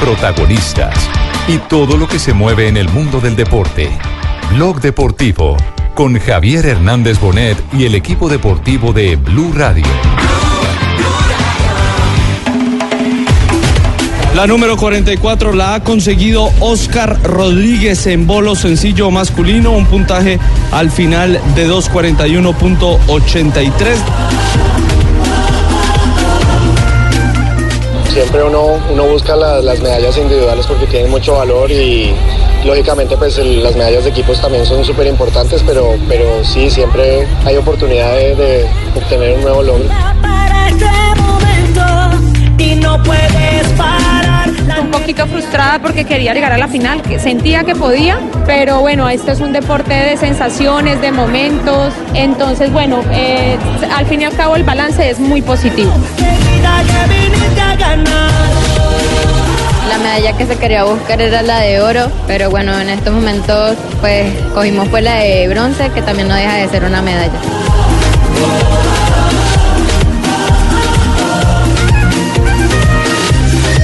protagonistas y todo lo que se mueve en el mundo del deporte. Blog Deportivo con Javier Hernández Bonet y el equipo deportivo de Blue Radio. La número 44 la ha conseguido Oscar Rodríguez en bolo sencillo masculino, un puntaje al final de 241.83. Siempre uno, uno busca la- las medallas individuales porque tienen mucho valor y lógicamente pues las medallas de equipos también son súper importantes, pero, pero sí, siempre hay oportunidad de, obtener un nuevo logro. un poquito frustrada porque quería llegar a la final, sentía que podía, pero bueno, esto es un deporte de sensaciones, de momentos, entonces bueno, eh, al fin y al cabo el balance es muy positivo. Ganar. La medalla que se quería buscar era la de oro, pero bueno, en estos momentos pues cogimos pues la de bronce, que también no deja de ser una medalla.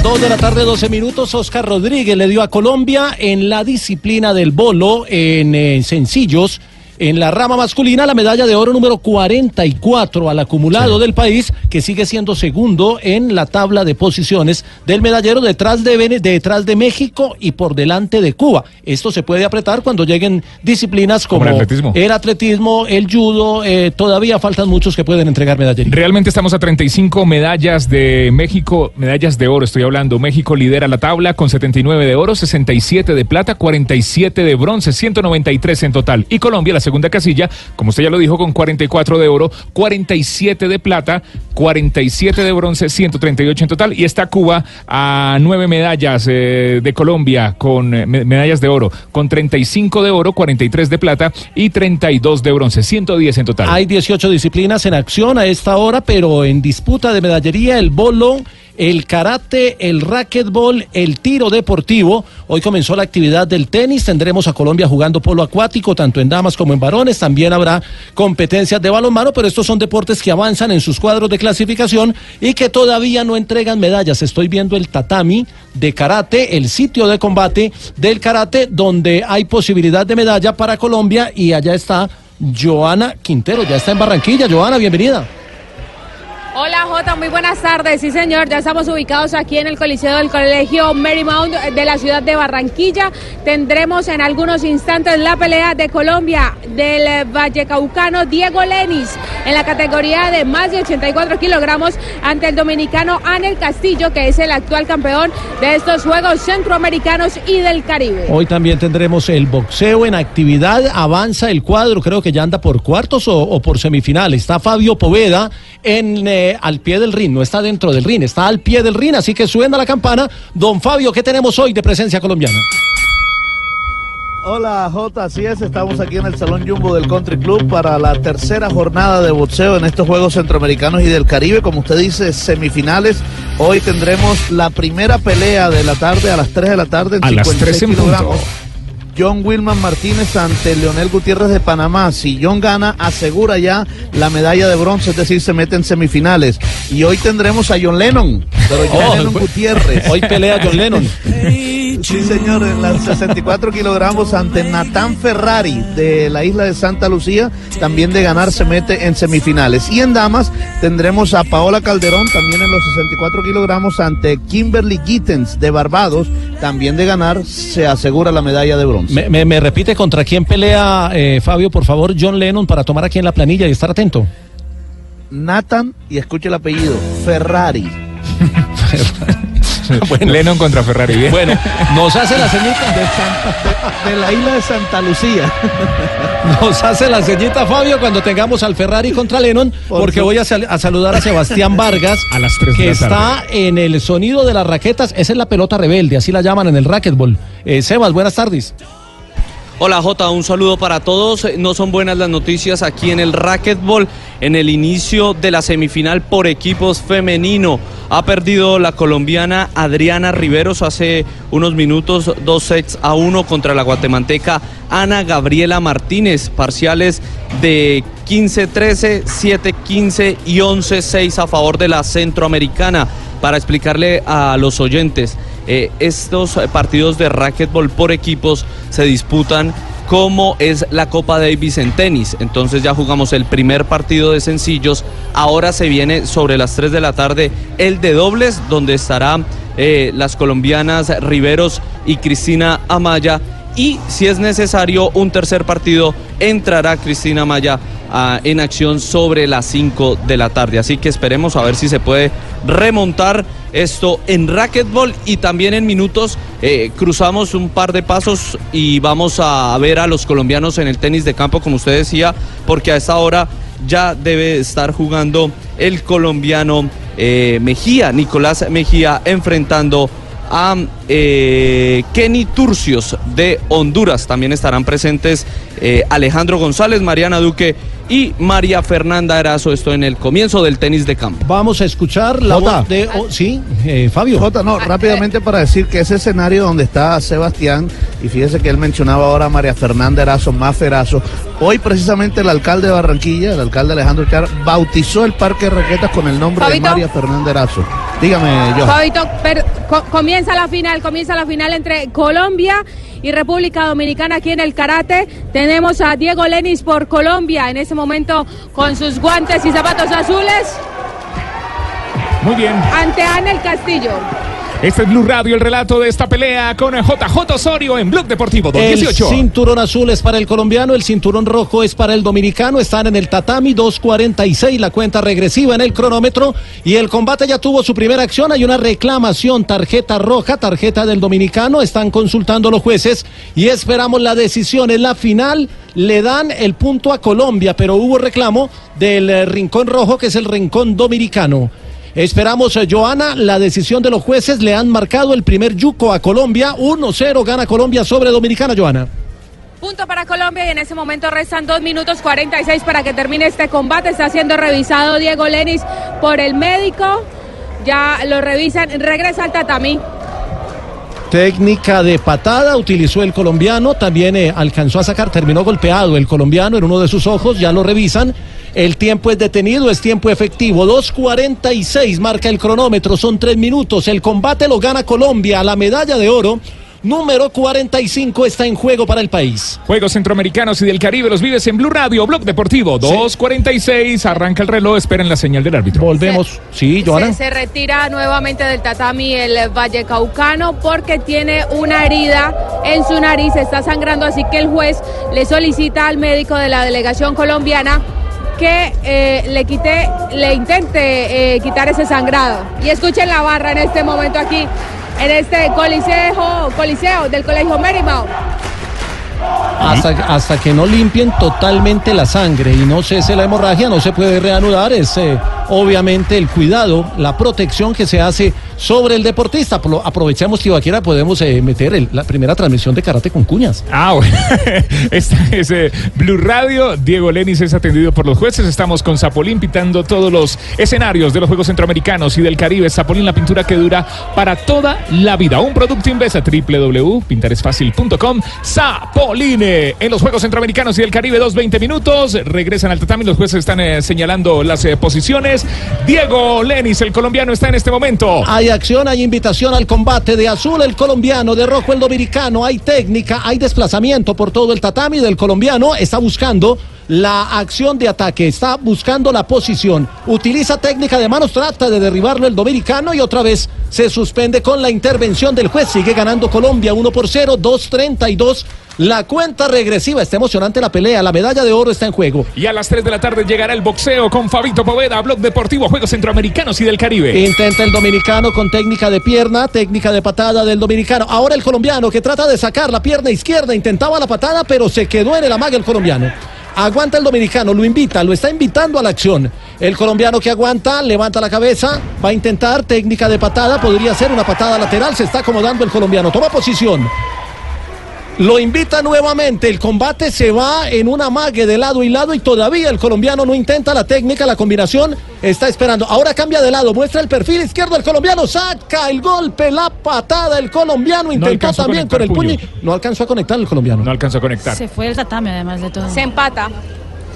Dos de la tarde, 12 minutos. Oscar Rodríguez le dio a Colombia en la disciplina del bolo en eh, sencillos. En la rama masculina, la medalla de oro número 44 al acumulado del país, que sigue siendo segundo en la tabla de posiciones del medallero detrás de, detrás de México y por delante de Cuba. Esto se puede apretar cuando lleguen disciplinas como, Como el atletismo. el atletismo, el judo. eh, todavía faltan muchos que pueden entregar medallería. Realmente estamos a 35 medallas de México, medallas de oro estoy hablando. México lidera la tabla con 79 de oro, 67 de plata, 47 de bronce, 193 en total. Y Colombia, la segunda casilla, como usted ya lo dijo, con 44 de oro, 47 de plata, 47 de bronce, 138 en total. Y está Cuba a nueve medallas eh, de Colombia con eh, me- medallas de oro, con 35 de oro, 43 de plata y 32 de bronce, 110 en total. Hay 18 disciplinas en acción a esta hora, pero en disputa de medallería el bolo, el karate, el racquetball, el tiro deportivo. Hoy comenzó la actividad del tenis. Tendremos a Colombia jugando polo acuático, tanto en damas como en varones. También habrá competencias de balonmano, pero estos son deportes que avanzan en sus cuadros de clasificación y que todavía no entregan medallas. Estoy viendo el tatami de karate, el sitio de combate del karate, donde hay posibilidad de medalla para Colombia y allá está Joana Quintero, ya está en Barranquilla. Joana, bienvenida. Hola Jota, muy buenas tardes. Sí señor, ya estamos ubicados aquí en el Coliseo del Colegio Marymount de la ciudad de Barranquilla. Tendremos en algunos instantes la pelea de Colombia del eh, Vallecaucano Diego Lenis en la categoría de más de 84 kilogramos ante el dominicano Anel Castillo, que es el actual campeón de estos Juegos Centroamericanos y del Caribe. Hoy también tendremos el boxeo en actividad. Avanza el cuadro, creo que ya anda por cuartos o, por semifinales. Está Fabio Poveda en, eh, al pie del ring, no está dentro del ring, está al pie del ring, así que suena la campana. Don Fabio, ¿qué tenemos hoy de presencia colombiana? Hola J, así es, estamos aquí en el Salón Jumbo del Country Club para la tercera jornada de boxeo en estos Juegos Centroamericanos y del Caribe, como usted dice, semifinales. Hoy tendremos la primera pelea de la tarde a las 3 de la tarde en A las 56 3 en punto. John Wilman Martínez ante Leonel Gutiérrez de Panamá. Si John gana, asegura ya la medalla de bronce, es decir, se mete en semifinales. Y hoy tendremos a John Lennon, pero John Oh, Lennon hoy- Gutiérrez. Hoy pelea John Lennon. Sí, señor, en las 64 kilogramos ante Natán Ferrari de la isla de Santa Lucía, también de ganar se mete en semifinales. Y en damas tendremos a Paola Calderón, también en los 64 kilogramos ante Kimberly Gittens de Barbados, también de ganar se asegura la medalla de bronce. Me, me- me repite contra quién pelea, eh, Fabio, por favor, John Lennon, para tomar aquí en la planilla y estar atento. Nathan, y escuche el apellido, Ferrari. Lennon contra Ferrari. Bien. Bueno, nos hace la ceñita, De, Santa- de la isla de Santa Lucía. nos hace la ceñita, Fabio, cuando tengamos al Ferrari contra Lennon, Por porque voy a, sal- a saludar a Sebastián Vargas, A las tres de que la tarde. está en el sonido de las raquetas. Esa es la pelota rebelde, así la llaman en el racquetball. Eh, Sebas, buenas tardes. Hola Jota, un saludo para todos. No son buenas las noticias aquí en el racquetball. En el inicio de la semifinal por equipos femenino ha perdido la colombiana Adriana Riveros hace unos minutos dos sets a uno contra la guatemalteca Ana Gabriela Martínez. Parciales de 15-13, 7-15 y 11-6 a favor de la centroamericana. Para explicarle a los oyentes, eh, estos eh, partidos de racquetball por equipos se disputan como es la Copa Davis en tenis. Entonces ya jugamos el primer partido de sencillos. Ahora se viene sobre las 3 de la tarde el de dobles, donde estará eh, las colombianas Riveros y Cristina Amaya. Y si es necesario un tercer partido, entrará Cristina Amaya ah, en acción sobre las 5 de la tarde. Así que esperemos a ver si se puede remontar esto en racquetball y también en minutos eh, cruzamos un par de pasos y vamos a ver a los colombianos en el tenis de campo, como usted decía, porque a esta hora ya debe estar jugando el colombiano eh, Mejía, Nicolás Mejía, enfrentando a eh, Kenny Turcios de Honduras. También estarán presentes Alejandro González, Mariana Duque y María Fernanda Erazo. Esto en el comienzo del tenis de campo. Vamos a escuchar la Jota. voz de... oh, sí, eh, Fabio. Jota, no, rápidamente para decir que ese escenario donde está Sebastián, y fíjese que él mencionaba ahora a María Fernanda Erazo, más Ferazo, hoy precisamente el alcalde de Barranquilla, el alcalde Alejandro Char, bautizó el parque de raquetas con el nombre Fabito. de María Fernanda Erazo. Dígame, yo. Fabito, per- co- comienza la final, comienza la final entre Colombia y República Dominicana aquí en el karate. Tenemos a Diego Lenis por Colombia en ese momento con sus guantes y zapatos azules Muy bien. ante Anel Castillo. Este es Blue Radio, el relato de esta pelea con JJ Osorio en Blog Deportivo El 2018. cinturón azul es para el colombiano, el cinturón rojo es para el dominicano. Están en el tatami 2.46, la cuenta regresiva en el cronómetro. Y el combate ya tuvo su primera acción. Hay una reclamación, tarjeta roja, tarjeta del dominicano. Están consultando los jueces y esperamos la decisión. En la final le dan el punto a Colombia, pero hubo reclamo del eh, rincón rojo, que es el rincón dominicano. Esperamos, eh, Joana, la decisión de los jueces. Le han marcado el primer yuco a Colombia. 1-0 gana Colombia sobre Dominicana, Joana. Punto para Colombia y en ese momento restan 2 minutos 46 para que termine este combate. Está siendo revisado Diego Lenis por el médico. Ya lo revisan. Regresa al tatami. Técnica de patada utilizó el colombiano, también eh, alcanzó a sacar, terminó golpeado el colombiano en uno de sus ojos, ya lo revisan. El tiempo es detenido, es tiempo efectivo. 2.46 marca el cronómetro, son tres minutos. El combate lo gana Colombia, la medalla de oro. Número 45 está en juego para el país. Juegos Centroamericanos y del Caribe los vives en Blue Radio, Blog Deportivo 2.46. Arranca el reloj, esperen la señal del árbitro. Volvemos. Sí, Joana. Se, se retira nuevamente del tatami el Vallecaucano porque tiene una herida en su nariz, está sangrando, así que el juez le solicita al médico de la delegación colombiana que eh, le quite, le intente eh, quitar ese sangrado. Y escuchen la barra en este momento aquí, en este coliseo, coliseo del Colegio Marymount. Hasta, hasta que no limpien totalmente la sangre y no cese la hemorragia, no se puede reanudar. Es eh, obviamente el cuidado, la protección que se hace sobre el deportista. Apro- Aprovechamos, Tibaquera, podemos eh, meter la primera transmisión de karate con cuñas. Ah, bueno. Esta es eh, Blue Radio. Diego Lenis es atendido por los jueces. Estamos con Zapolín pintando todos los escenarios de los Juegos Centroamericanos y del Caribe. Zapolín, la pintura que dura para toda la vida. Un producto Invesa, www.pintaresfacil.com. Zapoline en los Juegos Centroamericanos y del Caribe, dos 20 minutos. Regresan al tatami. Los jueces están eh, señalando las eh, posiciones. Diego Lenis, el colombiano, está en este momento. Hay acción, hay invitación al combate de azul el colombiano, de rojo el dominicano, hay técnica, hay desplazamiento por todo el tatami del colombiano, está buscando la acción de ataque, está buscando la posición, utiliza técnica de manos, trata de derribarlo el dominicano y otra vez se suspende con la intervención del juez, sigue ganando Colombia 1 por 0, 2.32. La cuenta regresiva, está emocionante la pelea, la medalla de oro está en juego. Y a las 3 de la tarde llegará el boxeo con Fabito Poveda, Blog Deportivo, Juegos Centroamericanos y del Caribe. Intenta el dominicano con técnica de pierna, técnica de patada del dominicano. Ahora el colombiano que trata de sacar la pierna izquierda, intentaba la patada, pero se quedó en el amague el colombiano. Aguanta el dominicano, lo invita, lo está invitando a la acción. El colombiano que aguanta, levanta la cabeza, va a intentar técnica de patada, podría ser una patada lateral, se está acomodando el colombiano, toma posición. Lo invita nuevamente, el combate se va en un amague de lado y lado y todavía el colombiano no intenta la técnica, la combinación, está esperando. Ahora cambia de lado, muestra el perfil izquierdo, el colombiano saca el golpe, la patada, el colombiano intentó también con el puño. puño. No alcanzó a conectar el colombiano. No alcanzó a conectar. Se fue el tatame además de todo. Se empata.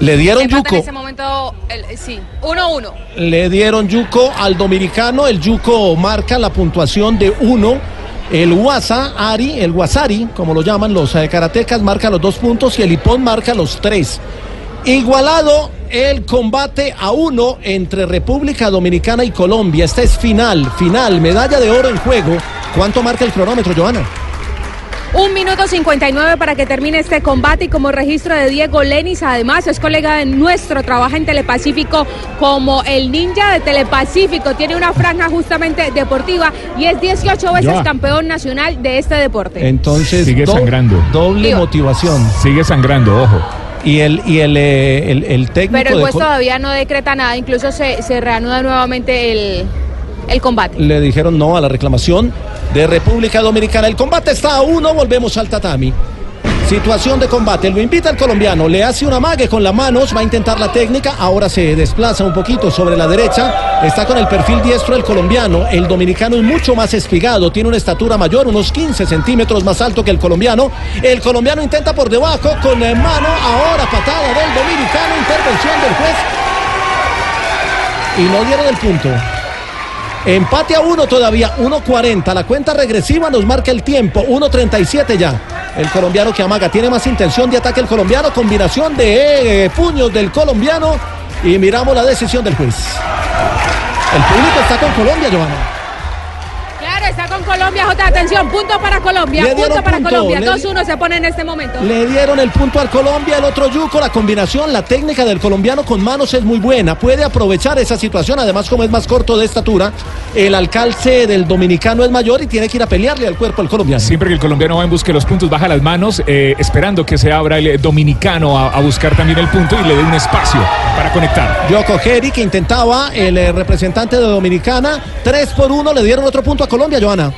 Le dieron empata yuco. en ese momento, el- sí, 1-1. Le dieron yuco al dominicano. El yuco marca la puntuación de uno El Wasa Ari, el Wasari, como lo llaman los eh, karatecas, marca los dos puntos y el Ipón marca los tres. Igualado el combate a uno entre República Dominicana y Colombia. Esta es final, final, medalla de oro en juego. ¿Cuánto marca el cronómetro, Joana? Un minuto 59 para que termine este combate y como registro de Diego Lenis, además es colega de nuestro, trabaja en Telepacífico como el ninja de Telepacífico, tiene una franja justamente deportiva y es 18 veces campeón nacional de este deporte. Entonces, Sigue do- sangrando. doble Digo. motivación. Sigue sangrando, ojo. Y el, y el, eh, el, el técnico Pero el juez todavía no decreta nada, incluso se, se reanuda nuevamente el, el combate. le dijeron no a la reclamación de República Dominicana. El combate está a uno, volvemos al tatami. Situación de combate, lo invita el colombiano, le hace una mague con las manos, va a intentar la técnica, ahora se desplaza un poquito sobre la derecha, está con el perfil diestro el colombiano, el dominicano es mucho más espigado, tiene una estatura mayor, unos 15 centímetros más alto que el colombiano, el colombiano intenta por debajo con la mano, ahora patada del dominicano, intervención del juez y no dieron el punto. Empate a uno todavía, 1.40. La cuenta regresiva nos marca el tiempo, 1.37 ya. El colombiano que amaga tiene más intención de ataque el colombiano, combinación de eh, puños del colombiano y miramos la decisión del juez. El público está con Colombia, Joana. Colombia, J. Atención, punto para Colombia, punto para punto, Colombia. le- 2-1 se pone en este momento. Le dieron el punto al Colombia, el otro Yuco, la combinación, la técnica del colombiano con manos es muy buena, puede aprovechar esa situación, además como es más corto de estatura, el alcance del dominicano es mayor y tiene que ir a pelearle al cuerpo al colombiano. Siempre que el colombiano va en busca de los puntos, baja las manos, eh, esperando que se abra el eh, dominicano a, a buscar también el punto y le dé un espacio para conectar. Yoko Geri que intentaba el eh, representante de Dominicana, 3 por 1 le dieron otro punto a Colombia, Joana.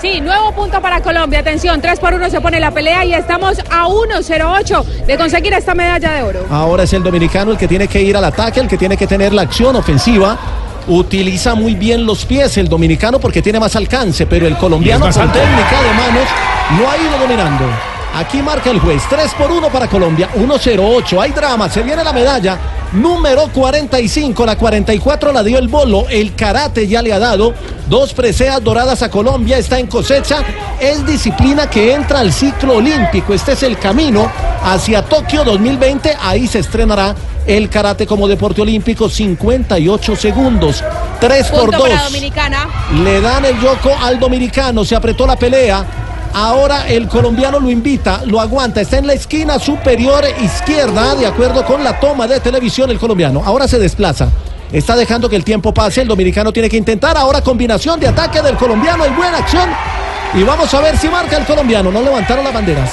Sí, nuevo punto para Colombia. Atención, 3 por 1 se pone la pelea y estamos a 1-0-8 de conseguir esta medalla de oro. Ahora es el dominicano el que tiene que ir al ataque, el que tiene que tener la acción ofensiva. Utiliza muy bien los pies el dominicano porque tiene más alcance, pero el colombiano con técnica de manos no ha ido dominando. Aquí marca el juez, 3 por 1 para Colombia, 1-0-8. Hay drama, se viene la medalla. Número 45, la 44 la dio el bolo, el karate ya le ha dado. Dos preseas doradas a Colombia, está en cosecha. Es disciplina que entra al ciclo olímpico. Este es el camino hacia Tokio 2020. Ahí se estrenará el karate como deporte olímpico, 58 segundos. 3 por Punto 2. para Dominicana. Le dan el yoco al dominicano, se apretó la pelea. Ahora el colombiano lo invita, lo aguanta, está en la esquina superior izquierda, de acuerdo con la toma de televisión el colombiano. Ahora se desplaza. Está dejando que el tiempo pase, el dominicano tiene que intentar. Ahora combinación de ataque del colombiano, en buena acción. Y vamos a ver si marca el colombiano. No levantaron las banderas.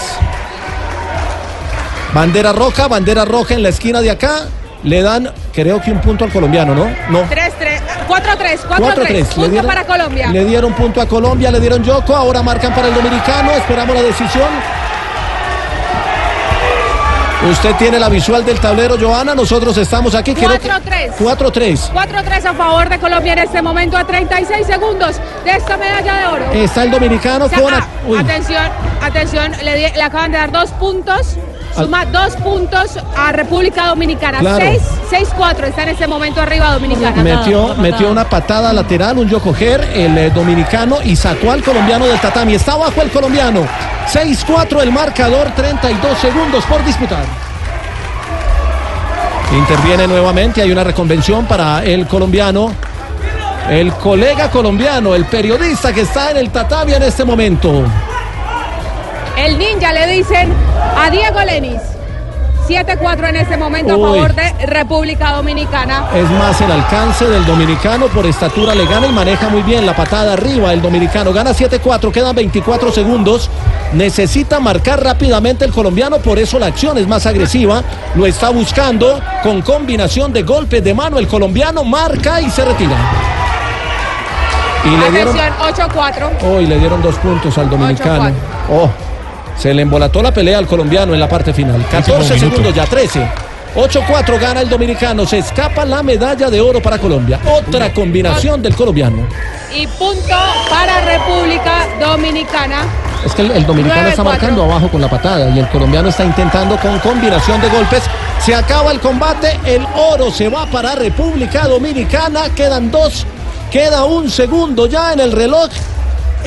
Bandera roja, bandera roja en la esquina de acá. Le dan, creo que un punto al colombiano, ¿no? No. 3-3, 4-3, 4-3. 4-3. Le Punto dieron- para Colombia. Le dieron punto a Colombia, le dieron Yoko, ahora marcan para el dominicano, esperamos la decisión. Usted tiene la visual del tablero, Joana, nosotros estamos aquí. creo que- 4-3. 4-3. 4-3 a favor de Colombia en este momento a 36 segundos de esta medalla de oro. Está el dominicano O sea, con... ah, atención, atención, le, di- le acaban de dar dos puntos. Suma dos puntos a República Dominicana. Claro. 6-4 está en este momento arriba Dominicana. metió, metió una patada lateral, un Yokoger, el eh, dominicano, y sacó al colombiano del tatami. Está abajo el colombiano. 6-4 el marcador, 32 segundos por disputar. Interviene nuevamente, hay una reconvención para el colombiano. El colega colombiano, el periodista que está en el tatami en este momento. El ninja le dicen a Diego Lenis. 7-4 en este momento a favor de República Dominicana. Es más el alcance del dominicano por estatura le gana y maneja muy bien la patada arriba. El dominicano gana 7-4, quedan 24 segundos. Necesita marcar rápidamente el colombiano, por eso la acción es más agresiva. Lo está buscando con combinación de golpes de mano. El colombiano marca y se retira. Y le dieron, Atención, 8-4. oh, y le dieron dos puntos al dominicano. Oh, se le embolató la pelea al colombiano en la parte final. 14 minuto. segundos ya, 13. 8-4 gana el dominicano, se escapa la medalla de oro para Colombia. Otra combinación del colombiano. Y punto para República Dominicana. Es que el, el dominicano está 9-4. marcando abajo con la patada y el colombiano está intentando con combinación de golpes. Se acaba el combate, el oro se va para República Dominicana, quedan dos, queda un segundo ya en el reloj.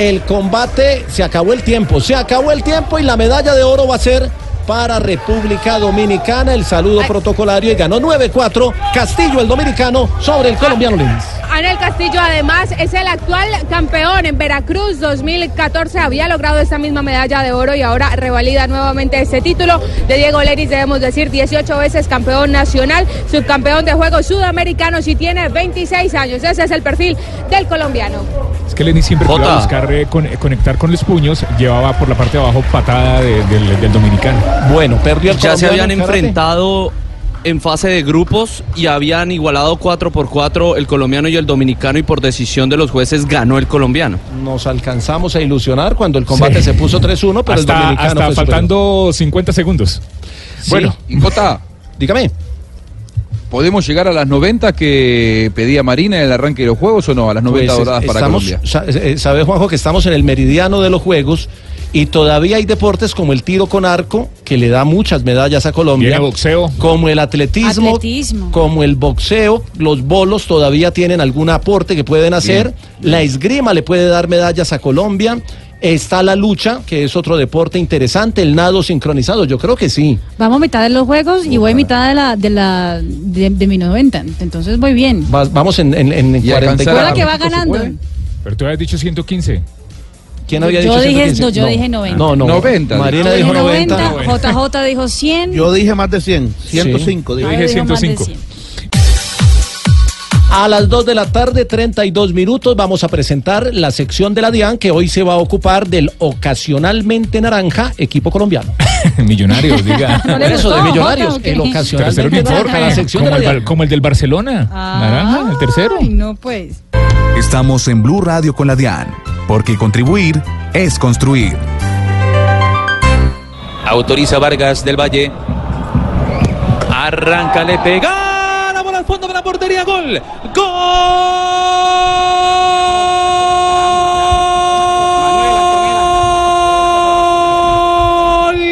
El combate, se acabó el tiempo, se acabó el tiempo y la medalla de oro va a ser para República Dominicana. El saludo protocolario y ganó 9-4 Castillo el dominicano sobre el colombiano Lins. Anel Castillo además es el actual campeón en Veracruz 2014 había logrado esta misma medalla de oro y ahora revalida nuevamente ese título de Diego Leris debemos decir 18 veces campeón nacional subcampeón de Juegos Sudamericanos y tiene 26 años. Ese es el perfil del colombiano. Es que Lenny siempre iba a buscar eh, con- eh, conectar con los puños, llevaba por la parte de abajo patada de- del, del dominicano. Bueno, perdió el Ya se habían enfrentado en fase de grupos y habían igualado 4 por 4 el colombiano y el dominicano y por decisión de los jueces ganó el colombiano. Nos alcanzamos a ilusionar cuando el combate Sí. se puso 3-1, pero hasta el dominicano hasta fue superior. faltando 50 segundos. Bueno, y Jota, dígame. ¿Podemos llegar a las 90 que pedía Marina en el arranque de los juegos o no? A las 90 Pues, doradas para estamos, Colombia. sa- eh, Sabe, Juanjo, que estamos en el meridiano de los Juegos y todavía hay deportes como el tiro con arco, que le da muchas medallas a Colombia. Viene boxeo. Como el atletismo, Atletismo. como el boxeo, los bolos todavía tienen algún aporte que pueden hacer. La esgrima le puede dar medallas a Colombia. Está la lucha, que es otro deporte interesante, el nado sincronizado, yo creo que sí. Vamos a mitad de los juegos y voy a mitad de la de la de, de mi 90. Entonces voy bien. Va- vamos en, en, en Y 44. Recuerda que va ganando. Pero tú habías dicho 115. ¿Quién había Yo dicho dije- 115? no, yo dije 90. No, no. 90. Marina Yo dijo dije 90. JJ dijo 100. Yo dije más de 100, 105. Yo dije. dije dijo más de 105. 100. A las 2 de la tarde, 32 minutos, vamos a presentar la sección de la DIAN que hoy se va a ocupar del ocasionalmente naranja equipo colombiano. Millonarios, diga. ¿No Eso de millonarios, Jota, el ocasionalmente naranja, la sección de como la el, como el del Barcelona. Naranja, el tercero. Ay, no pues. Estamos en Blue Radio con la DIAN, porque contribuir es construir. Autoriza Vargas del Valle. Arranca, le pega. Fondo de la portería. Gol. Gol.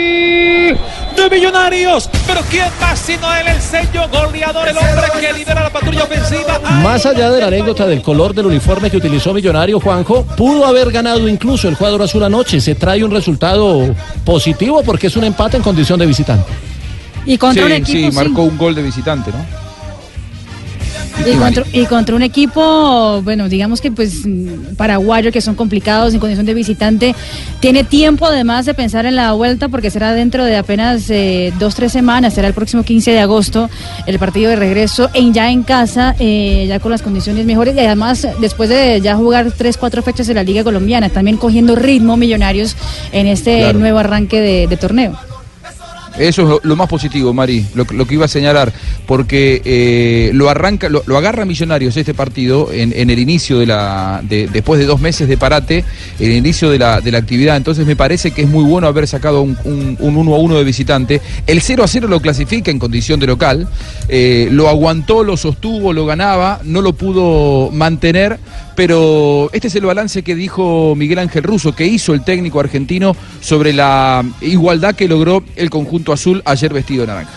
De Millonarios. Pero ¿quién más sino él, el sello goleador, el hombre que lidera la patrulla ofensiva? Más allá de la anécdota del color del uniforme que utilizó Millonario Juanjo, pudo haber ganado incluso el cuadro azul anoche. Se trae un resultado positivo porque es un empate en condición de visitante. Y contra un Sí, equipo sí, sí. marcó un gol de visitante, ¿no? Y contra, y contra un equipo, bueno, digamos que pues paraguayo, que son complicados en condición de visitante, tiene tiempo además de pensar en la vuelta porque será dentro de apenas eh, dos, tres semanas, será el próximo 15 de agosto el partido de regreso en ya en casa, eh, ya con las condiciones mejores y además después de ya jugar tres, cuatro fechas en la Liga Colombiana, también cogiendo ritmo millonarios en este Claro. nuevo arranque de, de torneo. Eso es lo, más positivo, Mari, lo, que iba a señalar, porque eh, lo arranca, lo, agarra Millonarios este partido en, el inicio de la, de- después de dos meses de parate, en el inicio de la, de la actividad. Entonces me parece que es muy bueno haber sacado un, un, un 1 a 1 de visitante. El 0 a 0 lo clasifica en condición de local, eh, lo aguantó, lo sostuvo, lo ganaba, no lo pudo mantener, pero este es el balance que dijo Miguel Ángel Russo, que hizo el técnico argentino sobre la igualdad que logró el conjunto azul ayer vestido de naranja.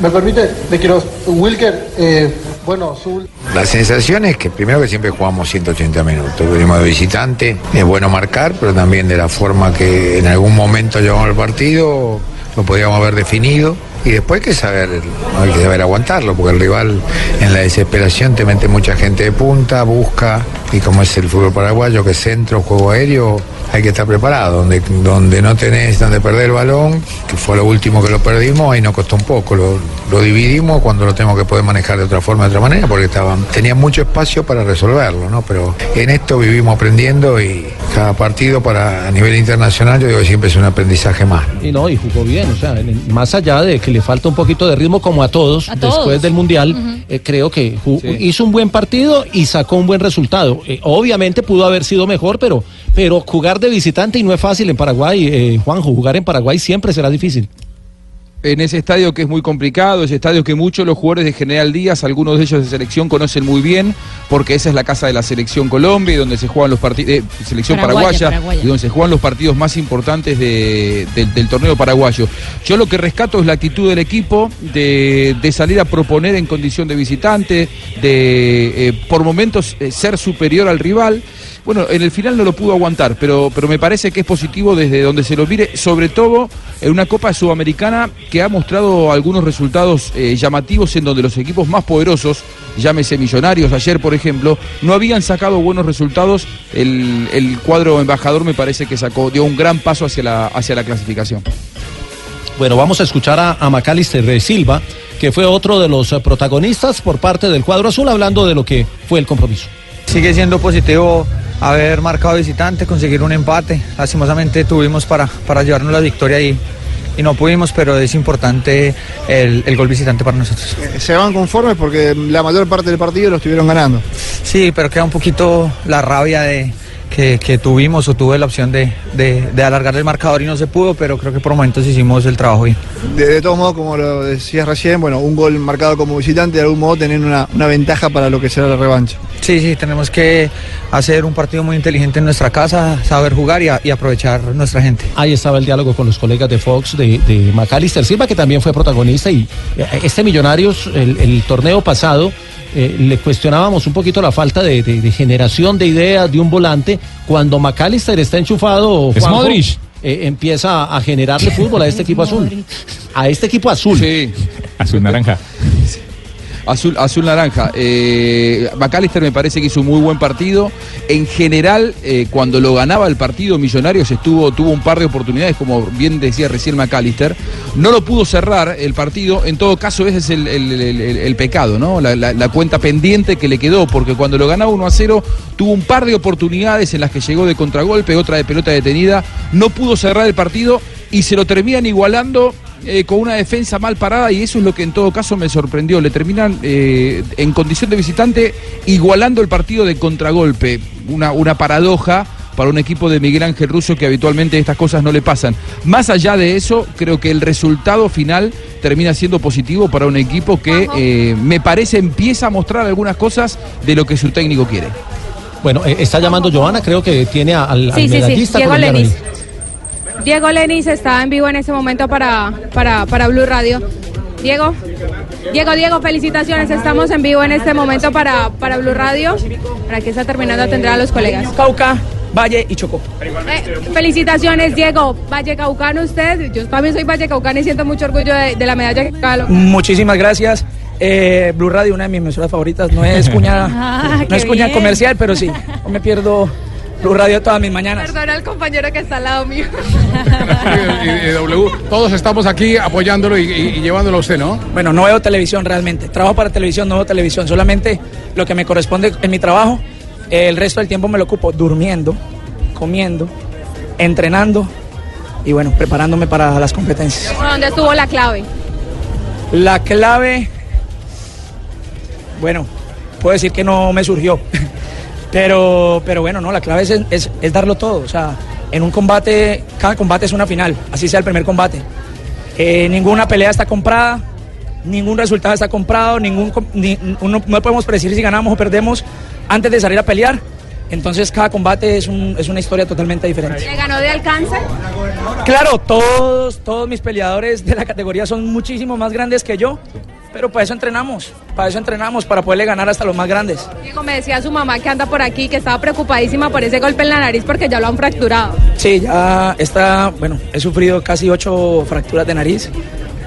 ¿Me permite? Le quiero. Wilker, eh, bueno, Azul. La sensación es que primero que siempre jugamos 180 minutos, venimos de visitante, es bueno marcar, pero también de la forma que en algún momento llevamos el partido, lo podíamos haber definido. Y después hay que saber, hay que saber aguantarlo, porque el rival en la desesperación te mete mucha gente de punta, busca, y como es el fútbol paraguayo, que centro, juego aéreo, hay que estar preparado. Donde, donde no tenés, donde perdés el balón, que fue lo último que lo perdimos, ahí nos costó un poco. Lo, lo dividimos cuando lo tenemos que poder manejar de otra forma, de otra manera, porque estaban, tenía mucho espacio para resolverlo, ¿no? Pero en esto vivimos aprendiendo y cada partido para a nivel internacional yo digo que siempre es un aprendizaje más. Y no, y jugó bien, o sea, más allá de que le falta un poquito de ritmo como a todos, A todos. después del Mundial, eh, creo que hizo un buen partido y sacó un buen resultado. Eh, obviamente pudo haber sido mejor, pero, pero jugar de visitante y no es fácil en Paraguay, eh, Juanjo, jugar en Paraguay siempre será difícil. En ese estadio que es muy complicado, ese estadio que muchos de los jugadores de General Díaz, algunos de ellos de selección conocen muy bien, porque esa es la casa de la selección Colombia y donde se juegan los partidos, selección Paraguaya, paraguaya, paraguaya. y donde se juegan los partidos más importantes de- del- del torneo paraguayo. Yo lo que rescato es la actitud del equipo de, de salir a proponer en condición de visitante, de eh, por momentos eh, ser superior al rival. Bueno, en el final no lo pudo aguantar, pero, pero me parece que es positivo desde donde se lo mire, sobre todo en una Copa Sudamericana que ha mostrado algunos resultados eh, llamativos en donde los equipos más poderosos, llámese Millonarios, ayer por ejemplo, no habían sacado buenos resultados. El, el cuadro embajador me parece que sacó, dio un gran paso hacia la, hacia la clasificación. Bueno, vamos a escuchar a, a Macalister de Silva, que fue otro de los protagonistas por parte del cuadro azul, hablando de lo que fue el compromiso. Sigue siendo positivo haber marcado visitante, conseguir un empate. Lastimosamente tuvimos para, para llevarnos la victoria y, y no pudimos, pero es importante el, el gol visitante para nosotros. Se van conformes porque la mayor parte del partido lo estuvieron ganando. Sí, pero queda un poquito la rabia de que, que tuvimos o tuve la opción de, de- de alargar el marcador y no se pudo, pero creo que por momentos hicimos el trabajo bien. De, de todos modos, como lo decías recién, bueno, un gol marcado como visitante, de algún modo tener una, una ventaja para lo que será la revancha. Sí, sí, tenemos que hacer un partido muy inteligente en nuestra casa, saber jugar y, a- y aprovechar nuestra gente. Ahí estaba el diálogo con los colegas de Fox, de, de Macalister Silva, que también fue protagonista. Y eh, este Millonarios, el, el torneo pasado, eh, le cuestionábamos un poquito la falta de, de- de generación de ideas de un volante. Cuando Macalister está enchufado, Es Juanjo, Modric. eh, empieza a generarle fútbol a este equipo azul. A este equipo azul. Sí. Azul naranja. Azul, azul naranja. Eh, McAllister me parece que hizo un muy buen partido. En general, eh, cuando lo ganaba el partido, Millonarios estuvo, tuvo un par de oportunidades, como bien decía recién McAllister. No lo pudo cerrar el partido. En todo caso, ese es el, pecado, ¿no? La, la- la cuenta pendiente que le quedó, porque cuando lo ganaba 1 a 0, tuvo un par de oportunidades en las que llegó de contragolpe, otra de pelota detenida. No pudo cerrar el partido y se lo terminan igualando eh, con una defensa mal parada y eso es lo que en todo caso me sorprendió. Le terminan eh, en condición de visitante igualando el partido de contragolpe. Una, una paradoja para un equipo de Miguel Ángel Russo que habitualmente estas cosas no le pasan. Más allá de eso, creo que el resultado final termina siendo positivo para un equipo que eh, me parece empieza a mostrar algunas cosas de lo que su técnico quiere. Bueno, eh, está llamando Joana, creo que tiene al, al Sí, sí, Diego Lenis. está en vivo en este momento para, para, para Blue Radio. Diego, Diego, Diego, felicitaciones. Estamos en vivo en este momento para, para Blue Radio. Para que está terminando atender a los colegas. Cauca, Valle y Chocó. Eh, felicitaciones, Diego. Vallecaucano usted. Yo también soy Vallecaucano y siento mucho orgullo de, de la medalla que acaba. Muchísimas gracias. Eh, Blue Radio, una de mis emisoras favoritas. No es cuña, Ah, no es cuña bien. comercial, pero sí. No me pierdo Blue Radio todas mis mañanas. Perdona al compañero que está al lado mío. Y- y- y W, todos estamos aquí apoyándolo y, y- y llevándolo a usted, ¿no? Bueno, no veo televisión realmente. Trabajo para televisión, no veo televisión. Solamente lo que me corresponde en mi trabajo. Eh, el resto del tiempo me lo ocupo durmiendo, comiendo, entrenando y bueno, preparándome para las competencias. ¿Dónde estuvo la clave? La clave, bueno, puedo decir que no me surgió, pero, pero bueno, no, la clave es, es- es darlo todo. O sea, en un combate, cada combate es una final, así sea el primer combate. Eh, ninguna pelea está comprada, ningún resultado está comprado, ningún, ni- no podemos predecir si ganamos o perdemos antes de salir a pelear. Entonces cada combate es, un- es una historia totalmente diferente. ¿Le ganó de alcance? Claro, todos, todos mis peleadores de la categoría son muchísimo más grandes que yo, pero para eso entrenamos, para eso entrenamos, para poderle ganar hasta los más grandes. Diego, me decía su mamá que anda por aquí, que estaba preocupadísima por ese golpe en la nariz porque ya lo han fracturado. Sí, ya está, bueno, he sufrido casi ocho fracturas de nariz,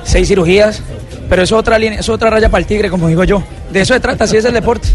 seis cirugías, pero eso es otra línea, eso es otra raya para el tigre, como digo yo. De eso se trata, así es el deporte.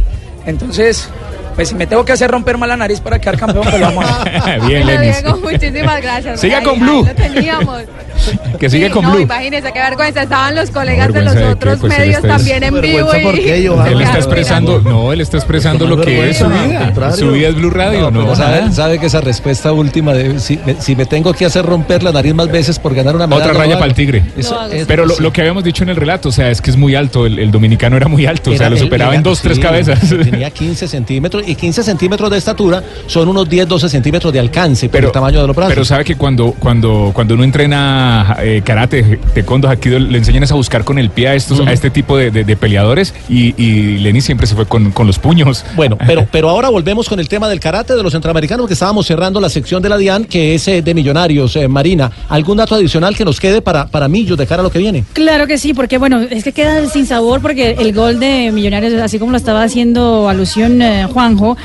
Entonces, pues si me tengo que hacer romper más la nariz para quedar campeón, pues lo vamos a hacer. Bien. Diego, muchísimas gracias. Siga Ahí- con ahí Blue. lo teníamos. Que sigue Sí, con no, Blue. imagínese qué vergüenza. Estaban los colegas de los de qué, otros pues, medios es- también en vivo. Él está expresando, no, él está expresando lo que es su vida. Su vida es Blue Radio, no. sabe, sabe que esa respuesta última de si, me- si me tengo que hacer romper la nariz más veces por ganar una medalla. Otra raya para el tigre. Eso es- Pero lo, sí. lo que habíamos dicho en el relato, o sea, es que es muy alto. El, el dominicano era muy alto. o sea, lo superaba era- en dos, tres cabezas. Tenía 15 centímetros y 15 centímetros de estatura son unos 10, 12 centímetros de alcance por Pero- el tamaño de los brazos. Pero sabe que cuando, cuando, cuando uno entrena eh, karate, taekwondo, aikido, le enseñan es a buscar con el pie a, estos, a este tipo de, de- de peleadores y, y Lenny siempre se fue con, con los puños. Bueno, pero, pero ahora volvemos con el tema del karate de los centroamericanos que estábamos cerrando la sección de la DIAN, que es eh, de Millonarios. eh, Marina, ¿algún dato adicional que nos quede para, para Millos de cara a lo que viene? Claro que sí, porque bueno, es que queda sin sabor porque el gol de Millonarios, así como lo estaba haciendo alusión eh, Juanjo,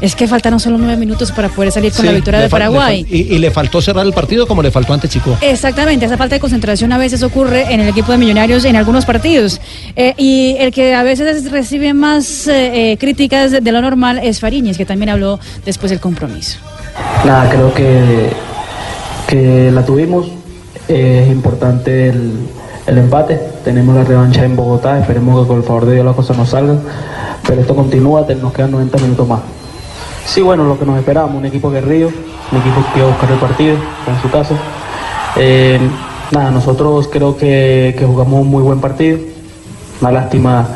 Es que faltaron solo nueve minutos para poder salir con Sí, la victoria de Paraguay. y, y le faltó cerrar el partido como le faltó ante Chico. Exactamente, esa falta de concentración a veces ocurre en el equipo de Millonarios en algunos partidos. Eh, y el que a veces recibe más eh, eh, críticas de lo normal es Fariñez, que también habló después del compromiso. Nada, creo que, que la tuvimos. Eh, es importante el, el empate. Tenemos la revancha en Bogotá. Esperemos que con el favor de Dios las cosas nos salgan. Pero esto continúa, nos quedan 90 minutos más. Sí, bueno, lo que nos esperábamos, un equipo guerrillo, un equipo que iba a buscar el partido, en su caso. Eh, nada, nosotros creo que, que jugamos un muy buen partido. Una lástima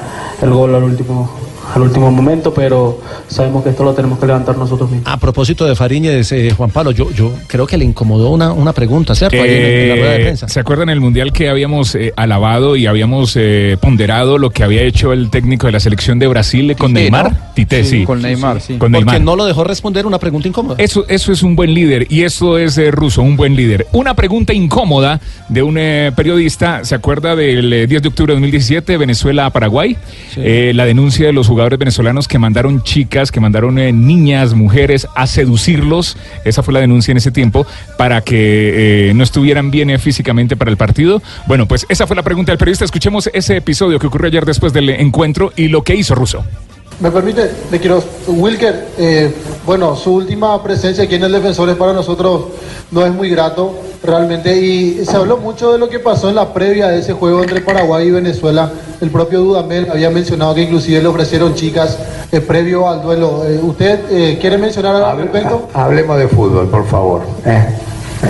el gol al último, al último momento, pero sabemos que esto lo tenemos que levantar nosotros mismos. A propósito de Fariñez, eh, Juan Pablo, yo, yo creo que le incomodó una, una pregunta, ¿cierto? Ahí en, en la rueda de Eh, prensa. ¿Se acuerdan el mundial que habíamos eh, alabado y habíamos eh, ponderado lo que había hecho el técnico de la selección de Brasil con Tite, Neymar? ¿no? Tite, sí. con Neymar, sí. Con Porque Neymar. no lo dejó responder una pregunta incómoda. Eso, eso es un buen líder y eso es eh, ruso, un buen líder. Una pregunta incómoda de un eh, periodista, ¿se acuerda del eh, 10 de octubre de 2017, Venezuela a Paraguay? Eh, la denuncia de los jugadores venezolanos que mandaron chicas, que mandaron eh, niñas, mujeres a seducirlos, esa fue la denuncia en ese tiempo, para que eh, no estuvieran bien eh, físicamente para el partido. Bueno, pues esa fue la pregunta del periodista. Escuchemos ese episodio que ocurrió ayer después del encuentro y lo que hizo Russo. Me permite, le quiero, Wilker, eh, bueno, su última presencia aquí en el Defensores para nosotros no es muy grato, realmente, y se habló mucho de lo que pasó en la previa de ese juego entre Paraguay y Venezuela. El propio Dudamel había mencionado que inclusive le ofrecieron chicas eh, previo al duelo. Eh, ¿Usted eh, quiere mencionar algo al respecto? Hablemos de fútbol, por favor. ¿eh?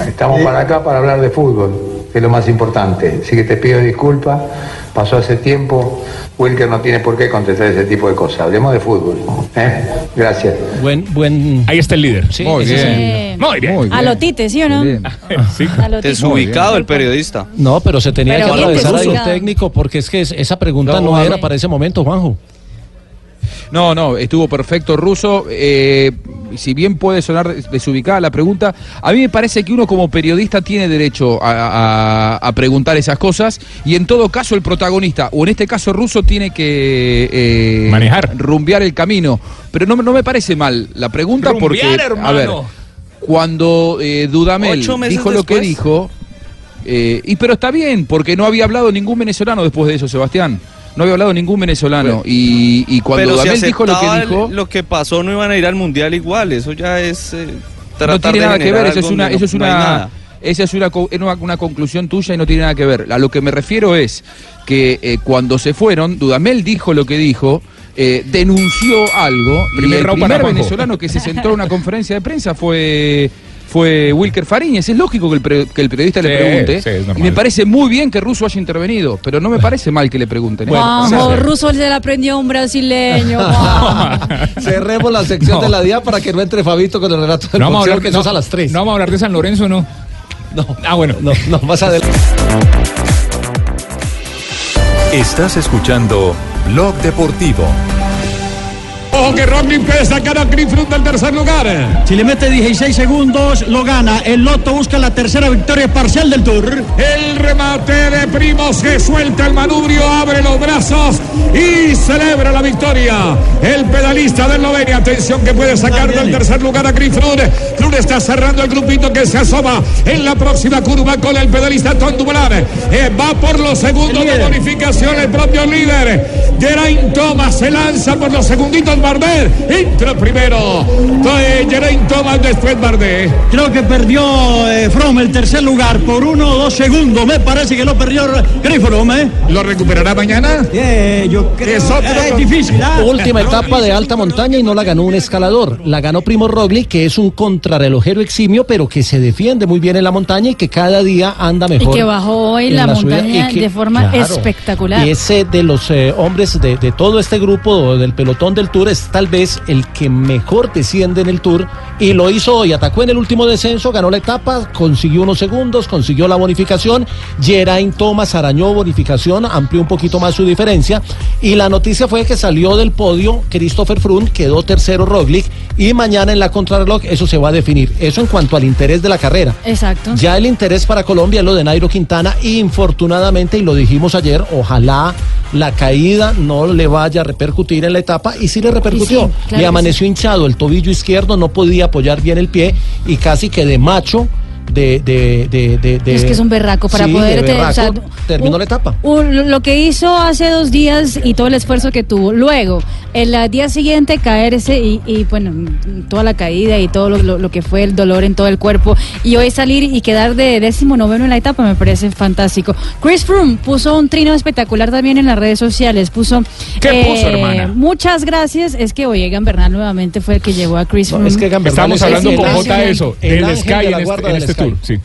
Estamos para acá para hablar de fútbol, que es lo más importante. Así que te pido disculpas, pasó hace tiempo, Wilker no tiene por qué contestar ese tipo de cosas. Hablemos de fútbol. ¿eh? Gracias. Buen, buen. Ahí está el líder. Sí, Muy ese es bien. el- Muy bien. A lo Tite, ¿sí o no? A lo Tite. Desubicado el periodista. No, pero se tenía Pero que bien atravesar ahí un desubicado. técnico porque es que es- esa pregunta No, era para ese momento, Juanjo. No, no, estuvo perfecto ruso. Eh, si bien puede sonar desubicada la pregunta, a mí me parece que uno como periodista tiene derecho a, a- a preguntar esas cosas y en todo caso el protagonista, o en este caso ruso, tiene que eh, Manejar. rumbear el camino. Pero no, me- no me parece mal la pregunta porque, Rumbear, a ver, hermano. cuando eh, Dudamel dijo lo que dijo, eh, y pero está bien, porque no había hablado ningún venezolano después de eso, Sebastián. No había hablado ningún venezolano. y, y cuando Pero si Dudamel dijo lo que dijo. lo que pasó, no iban a ir al mundial igual. Eso ya es. eh, no tiene de nada que ver, eso es una, eso es no una, esa es una, una, una conclusión tuya y no tiene nada que ver. A lo que me refiero es que eh, cuando se fueron, Dudamel dijo lo que dijo, eh, denunció algo Primer y el primer venezolano que se sentó en una conferencia de prensa fue fue Wilker Fariñez. Es lógico que el, pre- que el periodista le pregunte. sí, es normal. y me parece muy bien que Russo haya intervenido, pero no me parece mal que le pregunten. ¿eh? Juanjo, Russo se la aprendió a un brasileño. Cerremos la sección No. de la DIA para que no entre Fabito con el relato del No vamos, a boxeo, hablar, que no, a las 3. no vamos a hablar de San Lorenzo, ¿no? No. Ah, bueno. No, no, más adelante. Estás escuchando Blog Deportivo. Ojo que Rodney puede sacar a Greenfield del tercer lugar. Si le mete 16 segundos, lo gana. El Loto busca la tercera victoria parcial del Tour. El remate de Primos se suelta el manubrio, abre los brazos y celebra la victoria. El pedalista del Noveni, atención que puede sacar del tercer lugar a Greenfield. Club está cerrando el grupito que se asoma en la próxima curva con el pedalista Tom Dumoulin. Eh, va por los segundos de bonificación el propio líder. Geraint Thomas se lanza por los segunditos Bardet. Entra primero. Geraint Thomas, después Bardet. Creo que perdió eh, From el tercer lugar por uno o dos segundos. Me parece que lo perdió Griffith, ¿eh? ¿Lo recuperará mañana? Eh, yo creo Es otro eh, difícil. ¿ah? Última etapa de alta montaña y no la ganó un escalador. La ganó Primo Roglic, que es un contrarrelojero eximio, pero que se defiende muy bien en la montaña y que cada día anda Y mejor. que bajó hoy en la, subida montaña y que- de forma claro, espectacular. Y ese de los eh, hombres de, de todo este grupo del pelotón del Tour es tal vez el que mejor desciende en el Tour Y lo hizo hoy, atacó en el último descenso, ganó la etapa, consiguió unos segundos, consiguió la bonificación. Geraint Thomas arañó bonificación, amplió un poquito más su diferencia. Y la noticia fue que salió del podio Christopher Froome, quedó tercero Roglic. Y mañana en la contrarreloj eso se va a definir. Eso en cuanto al interés de la carrera. Exacto. Ya el interés para Colombia es lo de Nairo Quintana. Infortunadamente, y lo dijimos ayer, ojalá la caída no le vaya a repercutir en la etapa. Y sí le repercutió. Y sí, claro le amaneció hinchado el tobillo izquierdo, no podía apoyar bien el pie y casi que de macho. De, de, de, de- de- Es que es un berraco para Sí, poder berraco, o sea, terminó un- la etapa. un- lo que hizo hace dos días y todo el esfuerzo que tuvo. Luego, el eh, día siguiente caerse y, y, bueno, toda la caída y todo lo, lo- lo que fue el dolor en todo el cuerpo. Y hoy salir y quedar de décimo noveno en la etapa me parece fantástico. Chris Froome puso un trino espectacular también en las redes sociales. Puso. ¿Qué puso, hermana? Muchas gracias. Es que hoy Egan Bernal nuevamente fue el que llevó a Chris No, Froome. es que Estamos hablando con J de eso, el Sky en este, tour. Sí.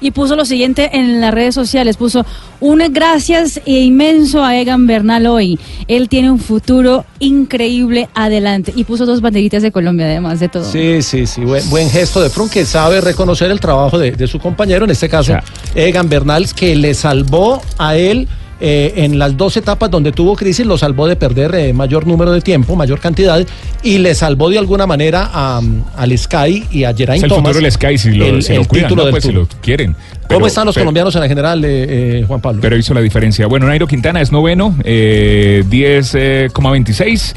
y puso lo siguiente en las redes sociales, puso un gracias e inmenso a Egan Bernal hoy. Él tiene un futuro increíble adelante y puso dos banderitas de Colombia además de todo. Sí, sí, sí, buen, buen gesto de Froome que sabe reconocer el trabajo de, de su compañero, en este caso Egan Bernal, que le salvó a él eh, en las dos etapas donde tuvo crisis, lo salvó de perder eh, mayor número de tiempo, mayor cantidad, y le salvó de alguna manera a, al Sky y a Geraint Es el Thomas. futuro del Sky si lo, el- si lo el cuidan, título ¿no? del Pues, si Tour. lo quieren. ¿Cómo están los pero- colombianos en la general, eh, eh, Juan Pablo? Pero hizo la diferencia. Bueno, Nairo Quintana es noveno, eh, 10,26.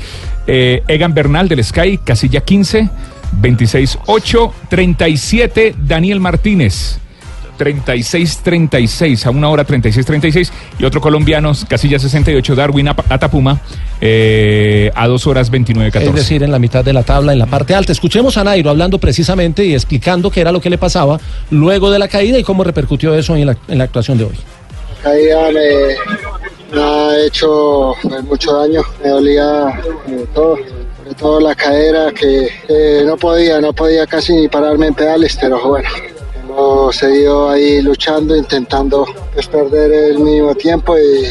Eh, Egan Bernal del Sky, casilla 15, 26,8. 37, Daniel Martínez. 36-36, a una hora 36-36. Y otro colombiano, casilla 68, Darwin Atapuma, eh, a dos horas 29-14. Es decir, en la mitad de la tabla, en la parte alta. Escuchemos a Nairo hablando precisamente y explicando qué era lo que le pasaba luego de la caída y cómo repercutió eso en la, en la actuación de hoy. caída me, me ha hecho pues, mucho daño, me dolía eh, todo, sobre todo la cadera que eh, no podía, no podía casi ni pararme en pedales, pero bueno, hemos seguido ahí luchando, intentando perder el mínimo tiempo y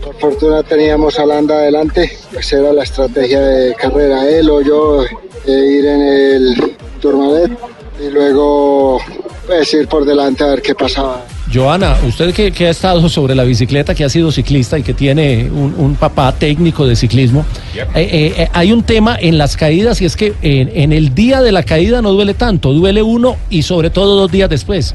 por fortuna teníamos a Landa adelante, pues era la estrategia de carrera, él o yo, eh, ir en el Tourmalet y luego pues ir por delante a ver qué pasaba. Joana, usted que, que ha estado sobre la bicicleta, que ha sido ciclista y que tiene un, un papá técnico de ciclismo, eh, eh, eh, hay un tema en las caídas y es que en, en el día de la caída no duele tanto, duele uno y sobre todo dos días después.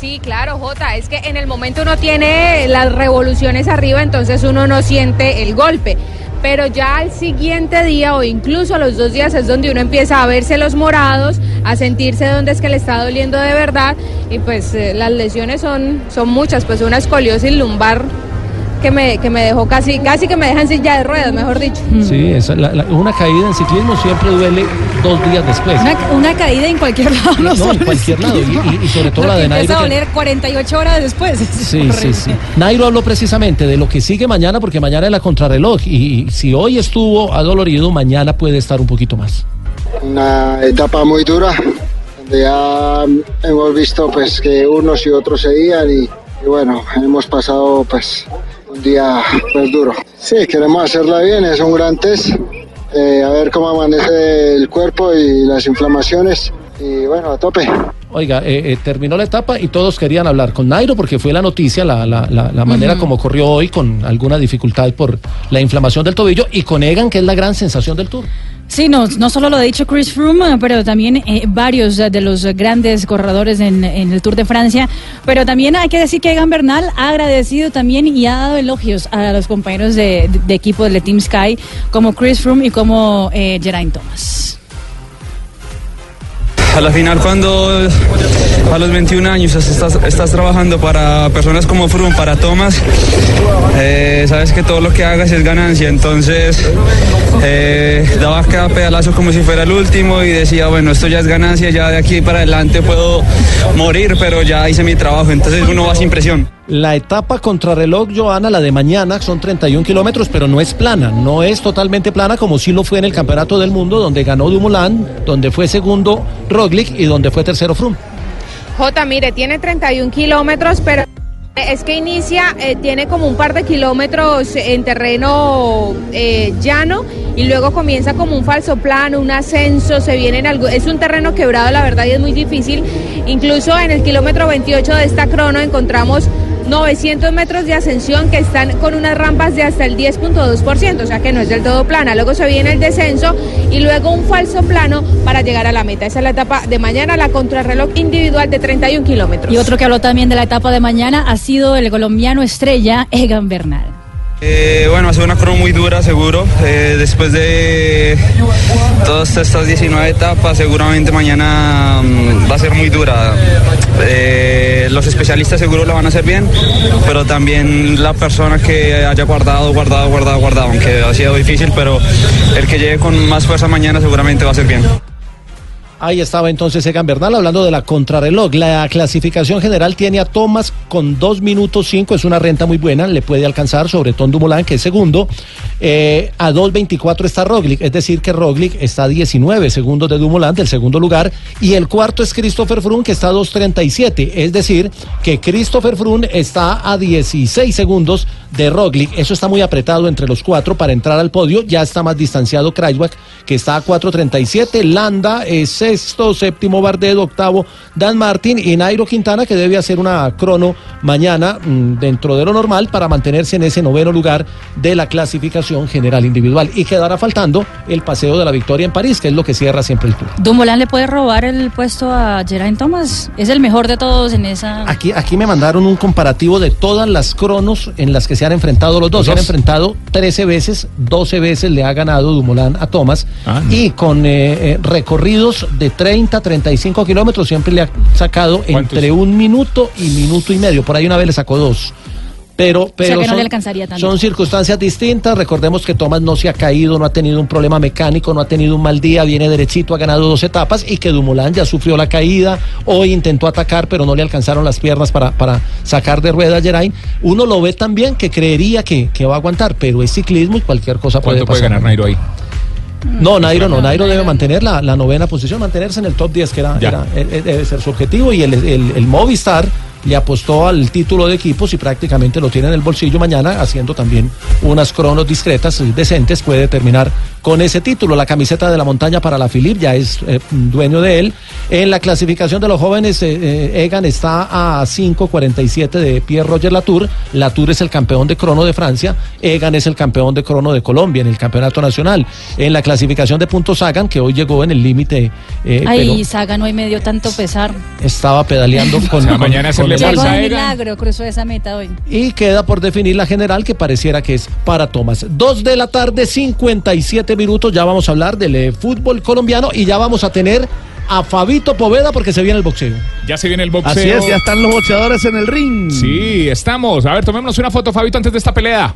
Sí, claro, Jota, es que en el momento uno tiene las revoluciones arriba, entonces uno no siente el golpe. Pero ya al siguiente día o incluso a los dos días es donde uno empieza a verse los morados, a sentirse dónde es que le está doliendo de verdad y pues eh, las lesiones son, son muchas, pues una escoliosis lumbar que me, que me dejó casi, casi que me deja en silla de ruedas, mejor dicho. Sí, esa- la- la- una caída en ciclismo siempre duele dos días después. Una, una caída en cualquier lado, no, en cualquier lado. Y, y- y sobre todo Lo la de empieza Nairo. a que- doler 48 horas después. Es Sí, sí, sí. Nairo habló precisamente de lo que sigue mañana, porque mañana es la contrarreloj. Y, y si hoy estuvo adolorido, mañana puede estar un poquito más. una etapa muy dura ya hemos visto pues que unos y otros seguían y, y bueno hemos pasado pues un día pues duro. Sí queremos hacerla bien es un gran test. Eh, a ver cómo amanece el cuerpo y las inflamaciones. Y bueno a tope. Oiga, eh, eh, terminó la etapa y todos querían hablar con Nairo porque fue la noticia, la, la, la, la manera como corrió hoy, con alguna dificultad por la inflamación del tobillo, y con Egan, que es la gran sensación del Tour. Sí, no, no solo lo ha dicho Chris Froome, pero también eh, varios de los grandes corredores en, en el Tour de Francia. Pero también hay que decir que Egan Bernal ha agradecido también y ha dado elogios a los compañeros de, de equipo del Team Sky, como Chris Froome y como eh, Geraint Thomas. A la final cuando a los 21 años estás, trabajando para personas como Froome, para Thomas, eh, sabes que todo lo que hagas es ganancia, entonces eh, daba cada pedalazo como si fuera el último y decía, bueno, esto ya es ganancia, ya de aquí para adelante puedo morir, pero ya hice mi trabajo, entonces uno va sin presión. La etapa contrarreloj, Joana, la de mañana, son 31 kilómetros, pero no es plana, no es totalmente plana como sí lo fue en el Campeonato del Mundo, donde ganó Dumoulin, donde fue segundo Roglic y donde fue tercero Froome. Jota, mire, tiene 31 kilómetros, pero Es que inicia, eh, tiene como un par de kilómetros en terreno eh, llano y luego comienza como un falso plano, un ascenso, se viene en algo, es un terreno quebrado la verdad y es muy difícil. Incluso en el kilómetro 28 de esta crono encontramos 900 metros de ascensión que están con unas rampas de hasta el 10.2%, o sea que no es del todo plana. Luego se viene el descenso y luego un falso plano para llegar a la meta. Esa es la etapa de mañana, la contrarreloj individual de 31 kilómetros. Y otro que habló también de la etapa de mañana ha sido el colombiano estrella Egan Bernal. Eh, bueno, ha sido una crono muy dura, seguro. Eh, después de todas estas 19 etapas, seguramente mañana mm, va a ser muy dura. Eh, los especialistas seguro lo van a hacer bien, pero también la persona que haya guardado, guardado, guardado, guardado, aunque ha sido difícil, pero el que llegue con más fuerza mañana seguramente va a ser bien. Ahí estaba entonces Egan Bernal hablando de la contrarreloj. La clasificación general tiene a Thomas con 2 minutos 5, es una renta muy buena, le puede alcanzar sobre Tom Dumoulin, que es segundo. Eh, a 2.24 está Roglic, es decir que Roglic está a 19 segundos de Dumoulin, del segundo lugar, y el cuarto es Christopher Froome, que está a 2.37, es decir que Christopher Froome está a 16 segundos de Roglic. Eso está muy apretado entre los cuatro para entrar al podio. Ya está más distanciado Kreiswag, que está a 4.37. Landa es sexto, séptimo Bardet, octavo Dan Martin y Nairo Quintana, que debe hacer una crono mañana mm, dentro de lo normal para mantenerse en ese noveno lugar de la clasificación general individual. Y quedará faltando el paseo de la victoria en París, que es lo que cierra siempre el tour. Dumoulin le puede robar el puesto a Geraint Thomas. Es el mejor de todos en esa. Aquí, aquí me mandaron un comparativo de todas las cronos en las que se han enfrentado los dos. Se han enfrentado 13 veces, 12 veces le ha ganado Dumoulin a Thomas. Ah, no. Y con eh, eh, recorridos de 30, 35 kilómetros siempre le ha sacado ¿Cuántos? entre un minuto y minuto y medio. Por ahí una vez le sacó dos. Pero, pero que no son, le alcanzaría tanto. son circunstancias distintas. Recordemos que Thomas no se ha caído, no ha tenido un problema mecánico, no ha tenido un mal día, viene derechito, ha ganado dos etapas y que Dumoulin ya sufrió la caída. Hoy intentó atacar, pero no le alcanzaron las piernas para, para sacar de rueda a Geraint. Uno lo ve también que creería que, que va a aguantar, pero es ciclismo y cualquier cosa puede ¿Cuánto puede pasar. ganar Nairo ahí? No, Nairo no. Nairo debe mantener la, la novena posición, mantenerse en el top 10, que era- eh, eh, debe ser su objetivo. Y el, el- el Movistar le apostó al título de equipos y prácticamente lo tiene en el bolsillo mañana, haciendo también unas cronos discretas, y decentes, puede terminar con ese título. La camiseta de la montaña para la Philip ya es eh, dueño de él. En la clasificación de los jóvenes, eh, eh, Egan está a 5.47 de Pierre Roger Latour. Latour es el campeón de crono de Francia. Egan es el campeón de crono de Colombia en el campeonato nacional. En la clasificación de puntos Sagan, que hoy llegó en el límite, eh, Ay, pero Saga no hay medio tanto pesar. estaba pedaleando con, O sea, con- mañana con Llegó de milagro, cruzó esa meta hoy. y queda por definir la general que pareciera que es para Tomás. Dos de la tarde, 57 minutos. Ya vamos a hablar del eh, fútbol colombiano y ya vamos a tener a Fabito Poveda porque se viene el boxeo. Ya se viene el boxeo. Así es, ya están los boxeadores en el ring. Sí, estamos. A ver, tomémonos una foto, Fabito, antes de esta pelea.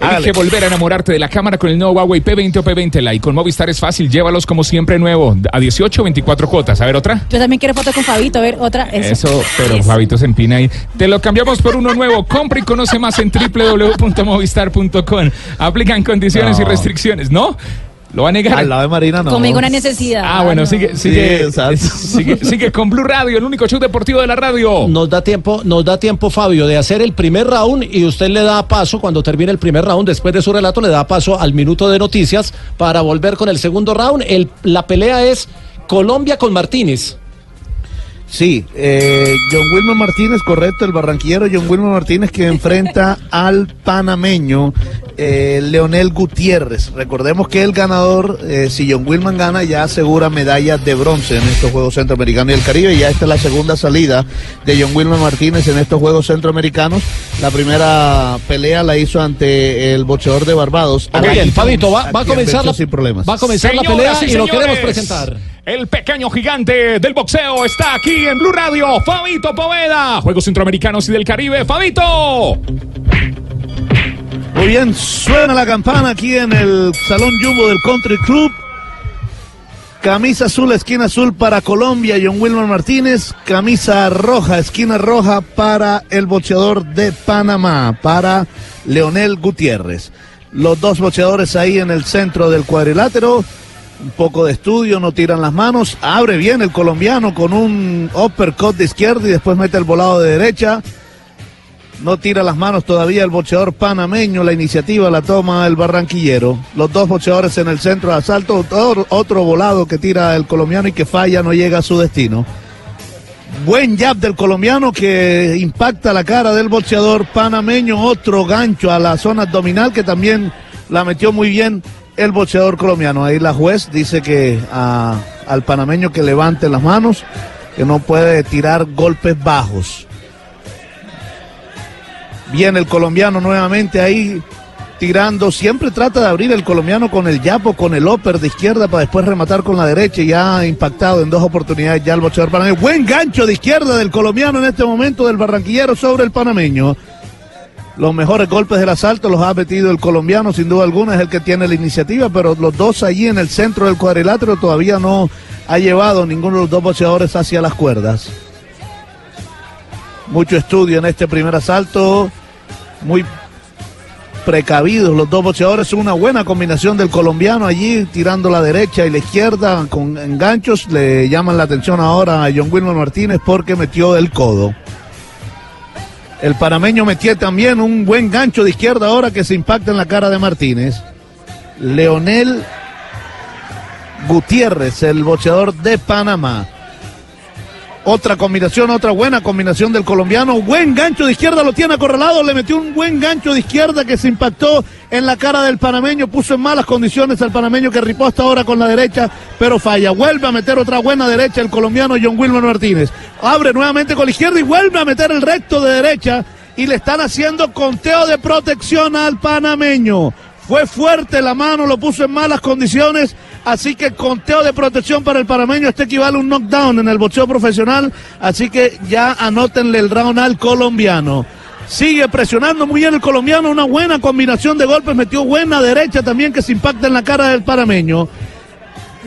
Elige volver a enamorarte de la cámara con el nuevo Huawei P20 o P20 Lite. Con Movistar es fácil, llévalos como siempre nuevo. A 18 o 24 cuotas. A ver, otra. Yo también quiero foto con Fabito, a ver, otra. Eso, Eso, pero Fabito se empina ahí. Te lo cambiamos por uno nuevo. Compra y conoce más en www.movistar.com. Aplican condiciones y restricciones, ¿no? Lo va a negar. Al lado de Marina no. Conmigo una necesidad. Ah, bueno, no. sigue, sigue, Sí, sigue con Blue Radio, el único show deportivo de la radio. Nos da tiempo, nos da tiempo, Fabio, de hacer el primer round y usted le da paso, cuando termine el primer round, después de su relato, le da paso al minuto de noticias para volver con el segundo round. El- la pelea es Colombia con Martínez. Sí, eh, John Wilmer Martínez, correcto, el barranquillero John Wilmer Martínez que enfrenta al panameño eh, Leonel Gutiérrez. Recordemos que el ganador, eh, si John Wilman gana, ya asegura medalla de bronce en estos Juegos Centroamericanos y el Caribe. Y ya esta es la segunda salida de John Wilmer Martínez en estos Juegos Centroamericanos. La primera pelea la hizo ante el boxeador de Barbados. Muy bien, Fabito, va, va a comenzar la, sin problemas. va a comenzar la pelea y y, lo queremos presentar. El pequeño gigante del boxeo está aquí en Blue Radio. Fabito Poveda. Juegos Centroamericanos y del Caribe. Fabito. Muy bien, suena la campana aquí en el Salón Jumbo del Country Club. Camisa azul, esquina azul para Colombia, John Wilmer Martínez. Camisa roja, esquina roja para el boxeador de Panamá, para Leonel Gutiérrez. Los dos boxeadores ahí en el centro del cuadrilátero. Un poco de estudio, no tiran las manos. Abre bien el colombiano con un uppercut de izquierda y después mete el volado de derecha. No tira las manos todavía el boxeador panameño. La iniciativa la toma el barranquillero. Los dos boxeadores en el centro de asalto. Otro, volado que tira el colombiano y que falla, no llega a su destino. Buen jab del colombiano que impacta la cara del boxeador panameño. Otro gancho a la zona abdominal que también la metió muy bien el boxeador colombiano. Ahí la juez dice que a- al panameño que levante las manos, que no puede tirar golpes bajos. Viene el colombiano nuevamente ahí tirando. Siempre trata de abrir el colombiano con el yapo, con el upper de izquierda para después rematar con la derecha. Y ya ha impactado en dos oportunidades ya el boxeador panameño. Buen gancho de izquierda del colombiano en este momento del barranquillero sobre el panameño. Los mejores golpes del asalto los ha metido el colombiano, sin duda alguna, es el que tiene la iniciativa, pero los dos allí en el centro del cuadrilátero todavía no ha llevado ninguno de los dos boxeadores hacia las cuerdas. Mucho estudio en este primer asalto, muy precavidos los dos boxeadores, una buena combinación del colombiano allí tirando la derecha y la izquierda con enganchos, le llaman la atención ahora a John Wilmer Martínez porque metió el codo. El panameño metió también un buen gancho de izquierda ahora que se impacta en la cara de Martínez. Leonel Gutiérrez, el boxeador de Panamá. Otra combinación, otra buena combinación del colombiano. Buen gancho de izquierda, lo tiene acorralado. Le metió un buen gancho de izquierda que se impactó en la cara del panameño. Puso en malas condiciones al panameño que ripó hasta ahora con la derecha, pero falla. Vuelve a meter otra buena derecha el colombiano John Wilmer Martínez. Abre nuevamente con la izquierda y vuelve a meter el recto de derecha. Y le están haciendo conteo de protección al panameño. Fue fuerte la mano, lo puso en malas condiciones. Así que conteo de protección para el panameño. Este equivale a un knockdown en el boxeo profesional. Así que ya anótenle el round al colombiano. Sigue presionando muy bien el colombiano. Una buena combinación de golpes. Metió buena derecha también que se impacta en la cara del panameño.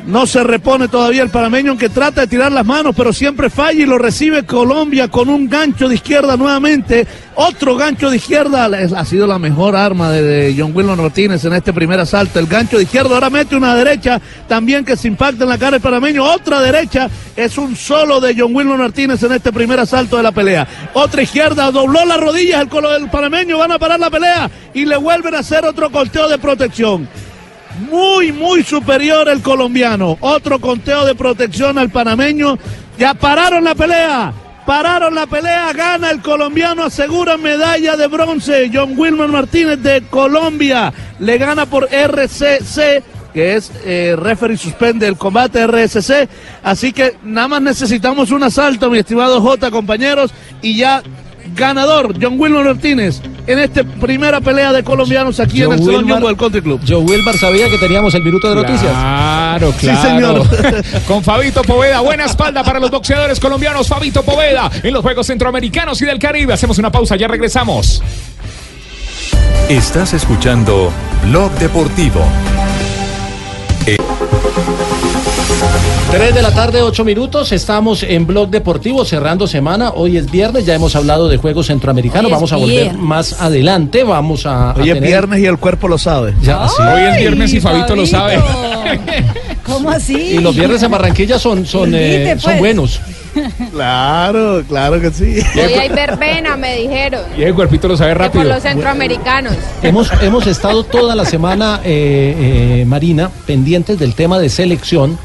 No se repone todavía el panameño, aunque trata de tirar las manos, pero siempre falla y lo recibe Colombia con un gancho de izquierda nuevamente. Otro gancho de izquierda. Ha sido la mejor arma de, John Wilmer Martínez en este primer asalto. El gancho de izquierda ahora mete una derecha también que se impacta en la cara del panameño. Otra derecha es un solo de John Wilmer Martínez en este primer asalto de la pelea. Otra izquierda, dobló las rodillas el, el panameño. Van a parar la pelea y le vuelven a hacer otro corteo de protección. Muy, muy superior el colombiano. Otro conteo de protección al panameño. Ya pararon la pelea. Pararon la pelea. Gana el colombiano. Asegura medalla de bronce. John Wilmer Martínez de Colombia. Le gana por RCC. Que es eh, referee suspende el combate RSC. Así que nada más necesitamos un asalto, mi estimado J, compañeros. Y ya ganador, John Wilmer Martínez, en esta primera pelea de colombianos aquí en el Salón Jumbo del Country Club. Joe Wilbar sabía que teníamos el minuto de noticias. Claro, Sí, claro. señor. Con Fabito Poveda, buena espalda para los boxeadores colombianos. Fabito Poveda en los Juegos Centroamericanos y del Caribe. Hacemos una pausa, ya regresamos. Estás escuchando Blog Deportivo. Eh, 3 de la tarde, 8 minutos. Estamos en Blog Deportivo cerrando semana. Hoy es viernes, ya hemos hablado de Juegos Centroamericanos. Vamos a volver viernes. más adelante. Vamos a. a Hoy es tener- viernes y el cuerpo lo sabe. Ya, sí. Hoy es viernes y Fabito lo sabe. ¿Cómo así? Y los viernes en Barranquilla son, son, eh, son pues. buenos. Claro, claro que sí. Hoy hay verbena, me dijeron. Y el cuerpito lo sabe que Por rápido. los centroamericanos. Hemos, hemos estado toda la semana, eh, eh, Marina, pendientes del tema de selección,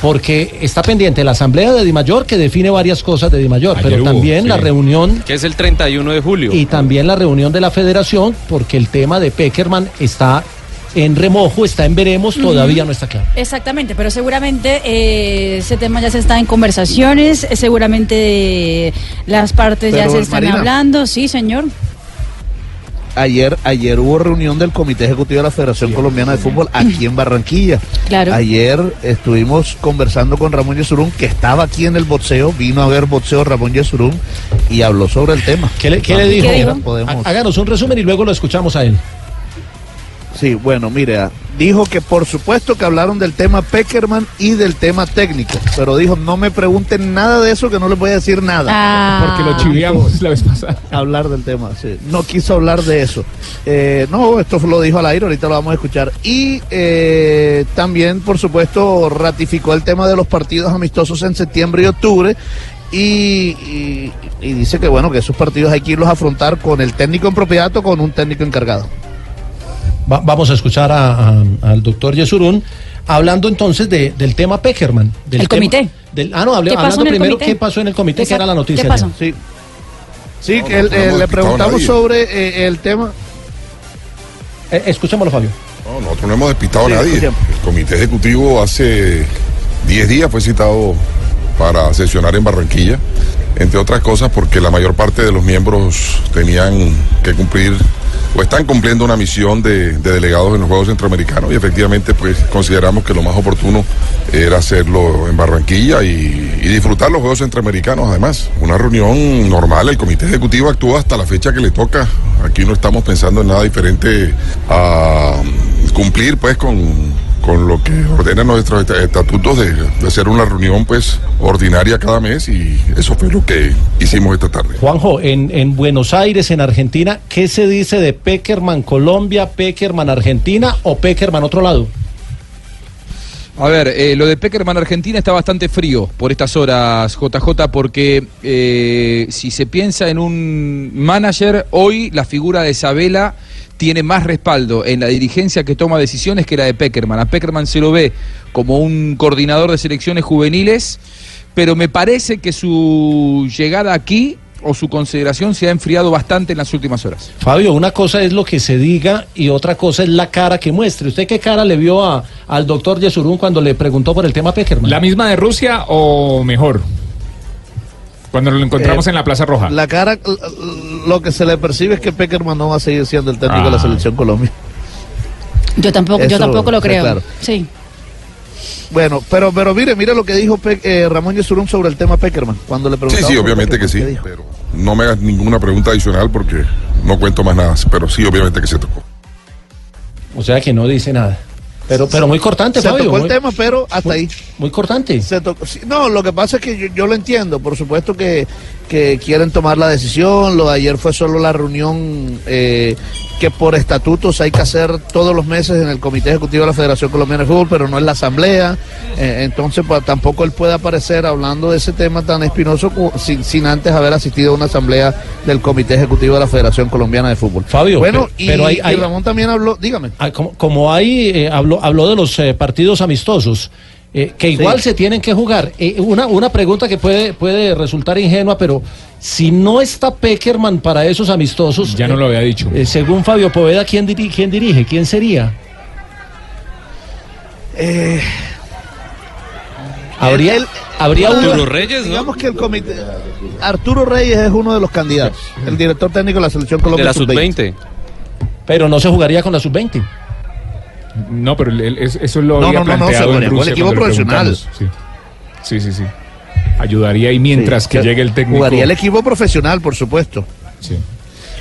porque está pendiente la asamblea de Dimayor que define varias cosas de Dimayor, Ayer pero hubo, también la reunión Que es el 31 de julio. y también la reunión de la federación, porque el tema de Peckerman está en remojo, está en veremos, todavía no está claro. Exactamente, pero seguramente eh, ese tema ya se está en conversaciones, seguramente eh, las partes ya se están Marina. hablando, sí, señor. Ayer, ayer hubo reunión del Comité Ejecutivo de la Federación Colombiana de Fútbol aquí en Barranquilla. Claro. Ayer estuvimos conversando con Ramón Yesurún, que estaba aquí en el boxeo, vino a ver boxeo Ramón Yesurún y habló sobre el tema. ¿Qué le, qué le Si dijo? podemos- Háganos un resumen y luego lo escuchamos a él. Sí, bueno, mire, ah, dijo que por supuesto que hablaron del tema Peckerman y del tema técnico, pero dijo, no me pregunten nada de eso que no les voy a decir nada. Ah. Porque lo chiviamos la vez pasada. Hablar del tema, sí. No quiso hablar de eso. Eh, no, esto lo dijo al aire, ahorita lo vamos a escuchar. Y eh, también, por supuesto, ratificó el tema de los partidos amistosos en septiembre y octubre y, y- y dice que bueno, que esos partidos hay que irlos a afrontar con el técnico en propiedad o con un técnico encargado. Va- vamos a escuchar a- a- al doctor Yesurún hablando entonces de- del tema Peckerman. Del El tema- comité. del- ah, no, hable- ¿Qué pasó hablando primero comité? qué pasó en el comité, que Exacto. era la noticia. ¿Qué pasó? ya. Sí, sí No, que no, eh, le preguntamos sobre eh, el tema. Eh, escuchémoslo, Fabio. No, nosotros no hemos despistado Sí, a nadie. escuchemos. El comité ejecutivo hace 10 días fue citado para sesionar en Barranquilla, entre otras cosas porque la mayor parte de los miembros tenían que cumplir o están cumpliendo una misión de, de delegados en los Juegos Centroamericanos y efectivamente pues consideramos que lo más oportuno era hacerlo en Barranquilla y, y disfrutar los Juegos Centroamericanos además. Una reunión normal, el comité ejecutivo actúa hasta la fecha que le toca. Aquí no estamos pensando en nada diferente a cumplir pues con con lo que ordenan nuestros est- estatutos de, de hacer una reunión pues ordinaria cada mes y eso fue lo que hicimos esta tarde. Juanjo, en, en Buenos Aires, en Argentina, ¿qué se dice de Peckerman Colombia, Peckerman Argentina o Peckerman otro lado? A ver, eh, lo de Peckerman Argentina está bastante frío por estas horas, JJ, porque eh, si se piensa en un manager, hoy la figura de Isabela tiene más respaldo en la dirigencia que toma decisiones que la de Peckerman. A Peckerman se lo ve como un coordinador de selecciones juveniles, pero me parece que su llegada aquí o su consideración se ha enfriado bastante en las últimas horas. Fabio, una cosa es lo que se diga y otra cosa es la cara que muestre. ¿Usted qué cara le vio a, al doctor Yesurún cuando le preguntó por el tema Peckerman? ¿La misma de Rusia o mejor? Cuando lo encontramos Eh, en la Plaza Roja. La cara, lo que se le percibe es que Peckerman no va a seguir siendo el técnico de la Ah. selección Colombia. Yo tampoco, yo tampoco lo creo. claro. Sí. Bueno, pero pero mire, mire lo que dijo Pe- eh, Ramón Yesurún sobre el tema Peckerman cuando le Sí, preguntaba. sí, por obviamente que sí, pero no me hagas ninguna pregunta adicional porque no cuento más nada, pero sí, obviamente que se tocó. O sea que no dice nada. Pero, pero muy cortante, Se Fabio. tocó el muy- tema, pero hasta ahí. Muy cortante. Se tocó- no, lo que pasa es que yo, yo lo entiendo. Por supuesto que, que quieren tomar la decisión. Lo de ayer fue solo la reunión eh, que por estatutos hay que hacer todos los meses en el Comité Ejecutivo de la Federación Colombiana de Fútbol, pero no en la Asamblea. Eh, entonces, pues, tampoco él puede aparecer hablando de ese tema tan espinoso sin, sin antes haber asistido a una asamblea del Comité Ejecutivo de la Federación Colombiana de Fútbol. Fabio, bueno, pero- y, hay- y hay- Ramón también habló, dígame. Ah, como, como ahí eh, habló, habló de los eh, partidos amistosos, eh, que igual se tienen que jugar. Eh, una, una pregunta que puede, puede resultar ingenua, pero si no está Peckerman para esos amistosos. Ya no lo había dicho. eh, según Fabio Poveda, ¿quién, diri- quién dirige? ¿Quién sería? Eh, Habría, el- habría uno de uno. los- Digamos que el comité. Arturo Reyes es uno de los candidatos, el director técnico de la selección Colombia. De la sub-20. Pero no se jugaría con la sub-20. No, pero él- es- eso lo No, había no, no, no, planteado se en jugaría con el equipo profesional. Sí. sí, sí, sí. Ayudaría y mientras Sí, que llegue el técnico. Jugaría el equipo profesional, por supuesto. Sí.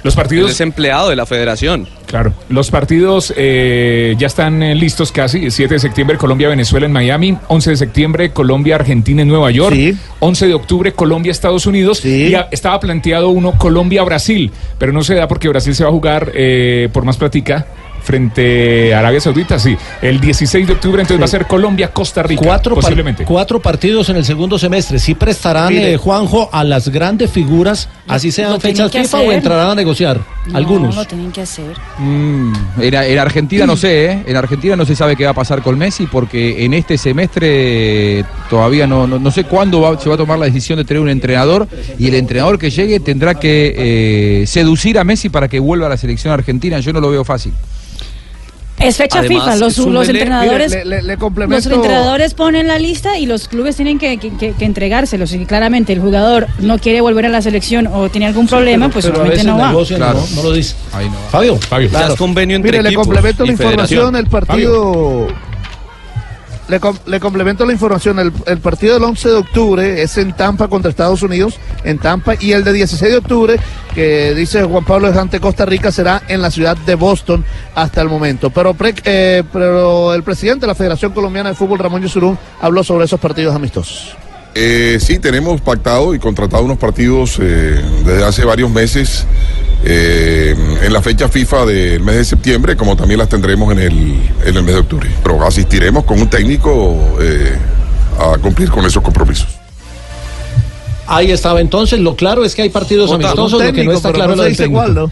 Los partidos. Es empleado de la federación. Claro, los partidos eh, ya están eh, listos casi. 7 de septiembre Colombia-Venezuela en Miami. 11 de septiembre Colombia-Argentina en Nueva York. 11 de octubre Colombia-Estados Unidos. Y a- estaba planteado uno Colombia-Brasil, pero no se da porque Brasil se va a jugar eh, por más platica frente a Arabia Saudita, sí. El 16 de octubre entonces va a ser Colombia-Costa Rica. Cuatro, par- posiblemente. cuatro partidos en el segundo semestre. ¿Sí prestarán, Mire. eh, Juanjo, a las grandes figuras, así sean fechas FIFA hacer. o entrarán a negociar? No, Algunos. lo tienen que hacer. Mm, en, en Argentina no sé, ¿eh? En Argentina no se sabe qué va a pasar con Messi porque en este semestre todavía no, no, no sé cuándo va- se va a tomar la decisión de tener un entrenador y el entrenador que llegue tendrá que eh, seducir a Messi para que vuelva a la selección argentina. Yo no lo veo fácil. Es fecha Además, FIFA, los, entrenadores Mire, le- le- le los entrenadores ponen la lista y los clubes tienen que, que- que- que entregárselos. Y claramente el jugador no quiere volver a la selección o tiene algún problema, pues pero obviamente no va. Claro. no, no lo dice. Ahí no. Fabio. Fabio. Ya es convenio entre Mire, le complemento y la información, federación. el partido... Le, com- le complemento la información, el, el partido del 11 de octubre es en Tampa contra Estados Unidos, en Tampa, y el de 16 de octubre, que dice Juan Pablo es ante Costa Rica, será en la ciudad de Boston hasta el momento. Pero, pre- eh, pero el presidente de la Federación Colombiana de Fútbol, Ramón Yusurún, habló sobre esos partidos amistosos. Eh, sí, tenemos pactado y contratado unos partidos eh, desde hace varios meses eh, en la fecha FIFA del mes de septiembre, como también las tendremos en el, en el mes de octubre. Pero asistiremos con un técnico eh, a cumplir con esos compromisos. Ahí estaba entonces, lo claro es que hay partidos amistosos, un lo que no técnico, está claro no es lo del técnico. ¿no?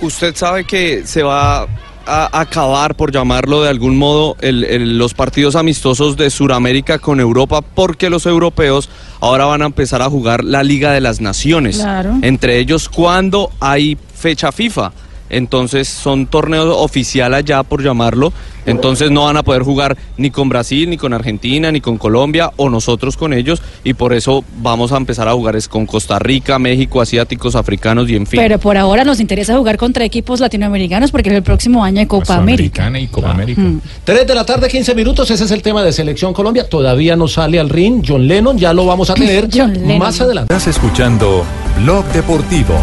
Usted sabe que se va a acabar, por llamarlo de algún modo, el- el- los partidos amistosos de Sudamérica con Europa, porque los europeos ahora van a empezar a jugar la Liga de las Naciones. Claro. Entre ellos, cuando hay fecha FIFA. Entonces son torneos oficial allá, por llamarlo. Entonces no van a poder jugar ni con Brasil, ni con Argentina, ni con Colombia, o nosotros con ellos. Y por eso vamos a empezar a jugar es con Costa Rica, México, asiáticos, africanos y en fin. Pero por ahora nos interesa jugar contra equipos latinoamericanos porque el próximo año hay Copa América. y Copa América. Mm. 3 de la tarde, 15 minutos, ese es el tema de Selección Colombia. Todavía no sale al ring John Lennon, ya lo vamos a tener más adelante. Estás escuchando Blog Deportivo.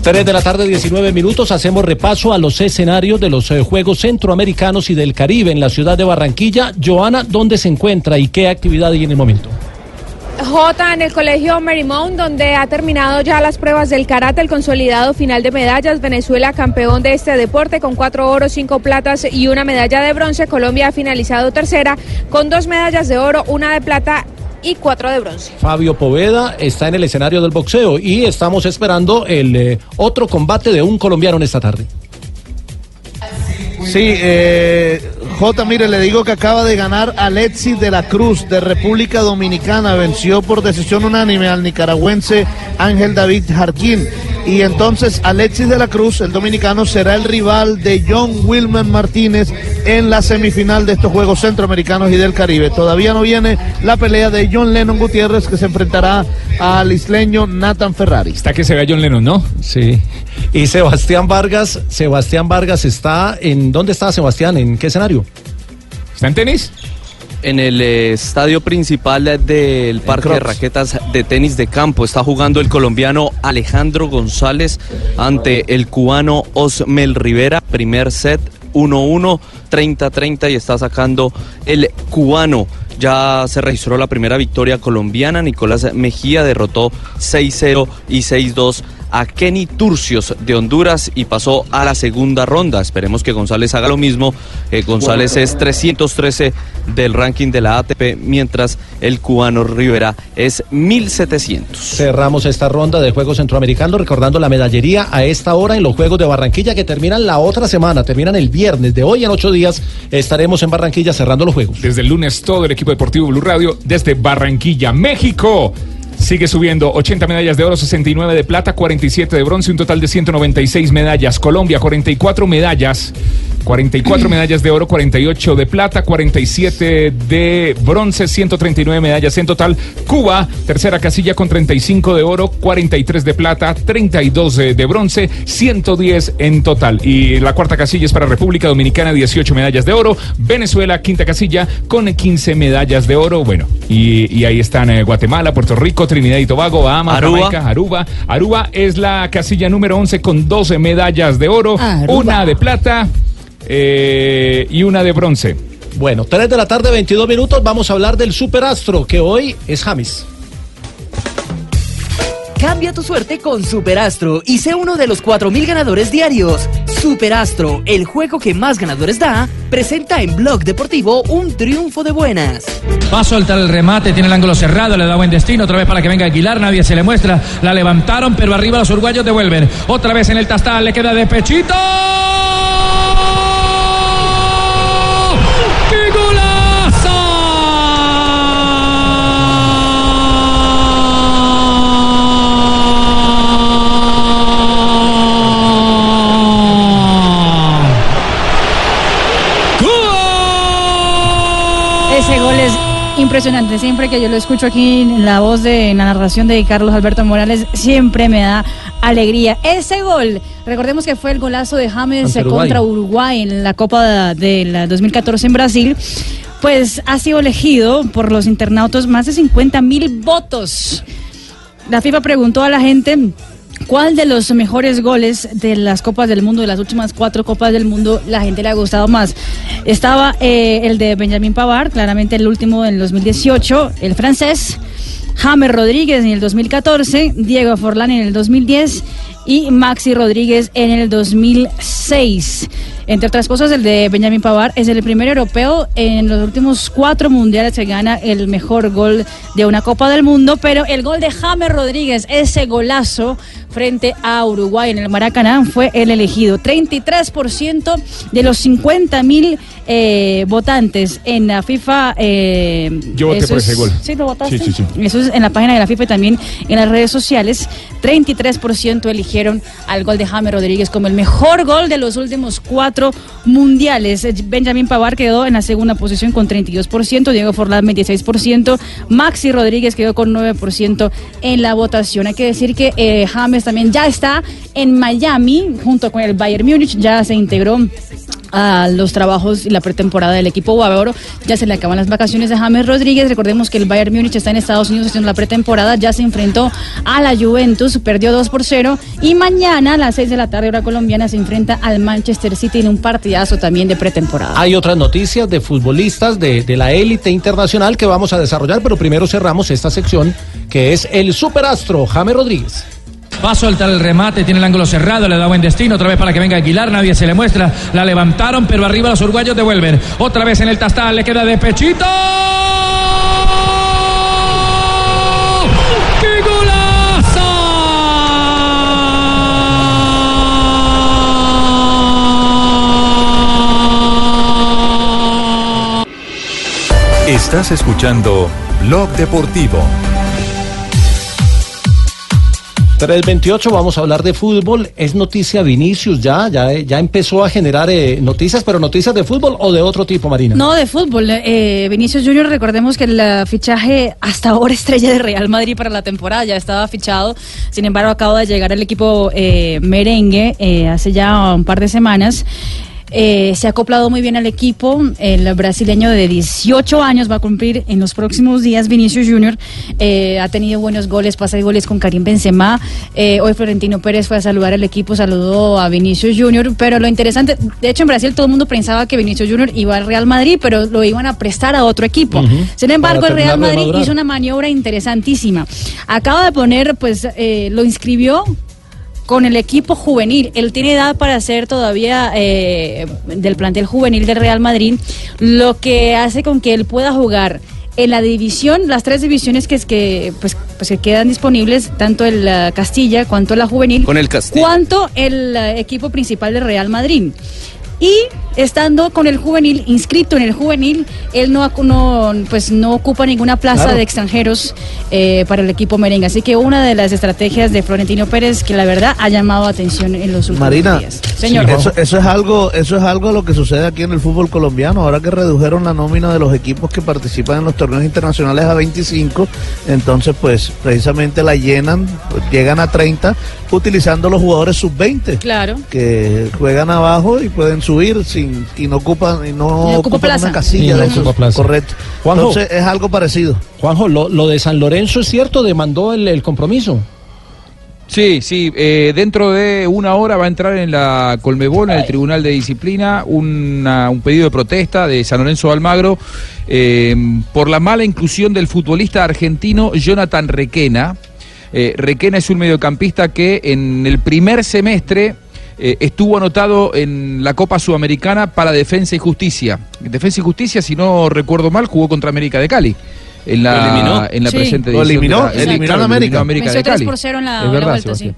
3 de la tarde, 19 minutos, hacemos repaso a los escenarios de los eh, Juegos Centroamericanos y del Caribe en la ciudad de Barranquilla. Joana, ¿dónde se encuentra y qué actividad hay en el momento? J en el colegio Marymount, donde ha terminado ya las pruebas del karate, el consolidado final de medallas. Venezuela campeón de este deporte con cuatro oros, cinco platas y una medalla de bronce. Colombia ha finalizado tercera con dos medallas de oro, una de plata y cuatro de bronce. Fabio Poveda está en el escenario del boxeo y estamos esperando el eh, otro combate de un colombiano en esta tarde. Sí, eh, J, mire, le digo que acaba de ganar Alexis de la Cruz de República Dominicana. Venció por decisión unánime al nicaragüense Ángel David Jarquín. Y entonces Alexis de la Cruz, el dominicano, será el rival de John Wilmer Martínez en la semifinal de estos Juegos Centroamericanos y del Caribe. Todavía no viene la pelea de John Lennon Gutiérrez que se enfrentará al isleño Nathan Ferrari. Está que se vea John Lennon, ¿no? Sí. Y Sebastián Vargas, Sebastián Vargas está en ¿dónde está Sebastián? ¿En qué escenario? ¿Está en tenis? En el eh, estadio principal del Parque de. Raquetas de Tenis de Campo está jugando el colombiano Alejandro González ante el cubano Osmel Rivera. Primer set 1-1, 30-30 y está sacando el cubano. Ya se registró la primera victoria colombiana. Nicolás Mejía derrotó 6-0 y 6-2 a Kenny Turcios de Honduras y pasó a la segunda ronda. Esperemos que González haga lo mismo. Eh, González es 313 del ranking de la ATP, mientras el cubano Rivera es 1700. Cerramos esta ronda de Juegos Centroamericanos recordando la medallería a esta hora en los Juegos de Barranquilla que terminan la otra semana, terminan el viernes. De hoy en ocho días estaremos en Barranquilla cerrando los Juegos. Desde el lunes todo el equipo deportivo Blue Radio desde Barranquilla, México. Sigue subiendo 80 medallas de oro, 69 de plata, 47 de bronce, un total de 196 medallas. Colombia, 44 medallas, 44 medallas de oro, 48 de plata, 47 de bronce, 139 medallas en total. Cuba, tercera casilla con 35 de oro, 43 de plata, 32 de, bronce, 110 en total. Y la cuarta casilla es para República Dominicana, 18 medallas de oro. Venezuela, quinta casilla con 15 medallas de oro. Bueno, y, y ahí están eh, Guatemala, Puerto Rico, Trinidad y Tobago, Bahamas, Aruba. Jamaica, Aruba. Aruba es la casilla número 11 con 12 medallas de oro, Aruba. una de plata eh, y una de bronce. Bueno, 3 de la tarde, 22 minutos, vamos a hablar del superastro que hoy es James. Cambia tu suerte con Superastro y sé uno de los 4.000 ganadores diarios. Superastro, el juego que más ganadores da, presenta en Blog Deportivo un triunfo de buenas. Va a soltar el remate, tiene el ángulo cerrado, le da buen destino, otra vez para que venga Aguilar, nadie se le muestra, la levantaron, pero arriba los uruguayos devuelven. Otra vez en el tastal, le queda de pechito. ¡Qué Ese gol es impresionante. Siempre que yo lo escucho aquí en la voz de en la narración de Carlos Alberto Morales, siempre me da alegría. Ese gol, recordemos que fue el golazo de James Uruguay. contra Uruguay en la Copa de la 2014 en Brasil. Pues ha sido elegido por los internautas más de 50 mil votos. La FIFA preguntó a la gente cuál de los mejores goles de las Copas del Mundo, de las últimas cuatro Copas del Mundo, la gente le ha gustado más. Estaba eh, el de Benjamin Pavard, claramente el último en el 2018, el francés. James Rodríguez en el 2014, Diego Forlán en el 2010 y Maxi Rodríguez en el 2006. Entre otras cosas, el de Benjamin Pavard es el primer europeo en los últimos cuatro mundiales que gana el mejor gol de una Copa del Mundo, pero el gol de James Rodríguez, ese golazo frente a Uruguay en el Maracaná, fue el elegido. 33% de los 50 mil eh, votantes en la FIFA. eh, Yo voté por ese es- gol. ¿Sí lo votaste? Sí, sí, sí. Eso es en la página de la FIFA y también en las redes sociales. 33% eligieron al gol de James Rodríguez como el mejor gol de los últimos cuatro mundiales. Benjamin Pavard quedó en la segunda posición con 32%, Diego Forlán 26%, Maxi Rodríguez quedó con 9% en la votación. Hay que decir que eh, James también ya está en Miami junto con el Bayern Múnich, ya se integró a los trabajos y la pretemporada del equipo bávaro. Ya se le acaban las vacaciones a James Rodríguez. Recordemos que el Bayern Múnich está en Estados Unidos haciendo la pretemporada. Ya se enfrentó a la Juventus, perdió 2 por 0. Y mañana a las 6 de la tarde, hora colombiana, se enfrenta al Manchester City en un partidazo también de pretemporada. Hay otras noticias de futbolistas de, de la élite internacional que vamos a desarrollar, pero primero cerramos esta sección que es el superastro James Rodríguez. Va a soltar el remate, tiene el ángulo cerrado, le da buen destino, otra vez para que venga Aguilar, nadie se le muestra, la levantaron, pero arriba los uruguayos devuelven. Otra vez en el tastal, le queda de pechito. ¡Qué Estás escuchando Blog Deportivo. 328, vamos a hablar de fútbol. Es noticia Vinicius ya, ya, ya empezó a generar eh, noticias, pero noticias de fútbol o de otro tipo, Marina. No, de fútbol. Eh, Vinicius Junior, recordemos que el fichaje hasta ahora estrella de Real Madrid para la temporada ya estaba fichado. Sin embargo, acaba de llegar el equipo eh, merengue eh, hace ya un par de semanas. Eh, se ha acoplado muy bien al equipo. El brasileño de 18 años va a cumplir en los próximos días. Vinicius Junior eh, ha tenido buenos goles, pasa de goles con Karim Benzema. Eh, hoy Florentino Pérez fue a saludar al equipo, saludó a Vinicius Junior. Pero lo interesante, de hecho en Brasil todo el mundo pensaba que Vinicius Junior iba al Real Madrid, pero lo iban a prestar a otro equipo. Sin embargo, el Real Madrid hizo una maniobra interesantísima. Acaba de poner, pues, eh, lo inscribió con el equipo juvenil. Él tiene edad para ser todavía eh, del plantel juvenil del Real Madrid, lo que hace con que él pueda jugar en la división, las tres divisiones que, es que, pues, pues que quedan disponibles, tanto el eh, Castilla cuanto la juvenil, Con el Castilla. cuanto el eh, equipo principal del Real Madrid. Y estando con el juvenil, inscrito en el juvenil, él no, no, pues no ocupa ninguna plaza Claro. de extranjeros eh, para el equipo merengue. Así que una de las estrategias de Florentino Pérez que la verdad ha llamado atención en los últimos Marina, días. Señor. eso, eso es algo, eso es algo lo que sucede aquí en el fútbol colombiano. Ahora que redujeron la nómina de los equipos que participan en los torneos internacionales a 25, entonces pues precisamente la llenan, pues, llegan a 30 utilizando los jugadores sub 20 Claro. que juegan abajo y pueden subir sin y no ocupan y no, ocupa plaza. una casilla Y no de ocupa esos. plaza. Correcto. Juanjo. Entonces es algo parecido. Juanjo, lo, lo de San Lorenzo es cierto, demandó el, el compromiso. Sí, sí, eh, dentro de una hora va a entrar en la Colmebol, en el Tribunal de Disciplina, una- un pedido de protesta de San Lorenzo de Almagro eh, por la mala inclusión del futbolista argentino Jonathan Requena. Eh, Requena es un mediocampista que en el primer semestre eh, estuvo anotado en la Copa Sudamericana para Defensa y Justicia. Defensa y Justicia, si no recuerdo mal, jugó contra América de Cali. En la, Lo eliminó. en la Sí. presente Lo edición de eliminó, la- eliminó claro, a América. América de 3 Cali. por 0 en la, Es en la verdad, vuelta, sí.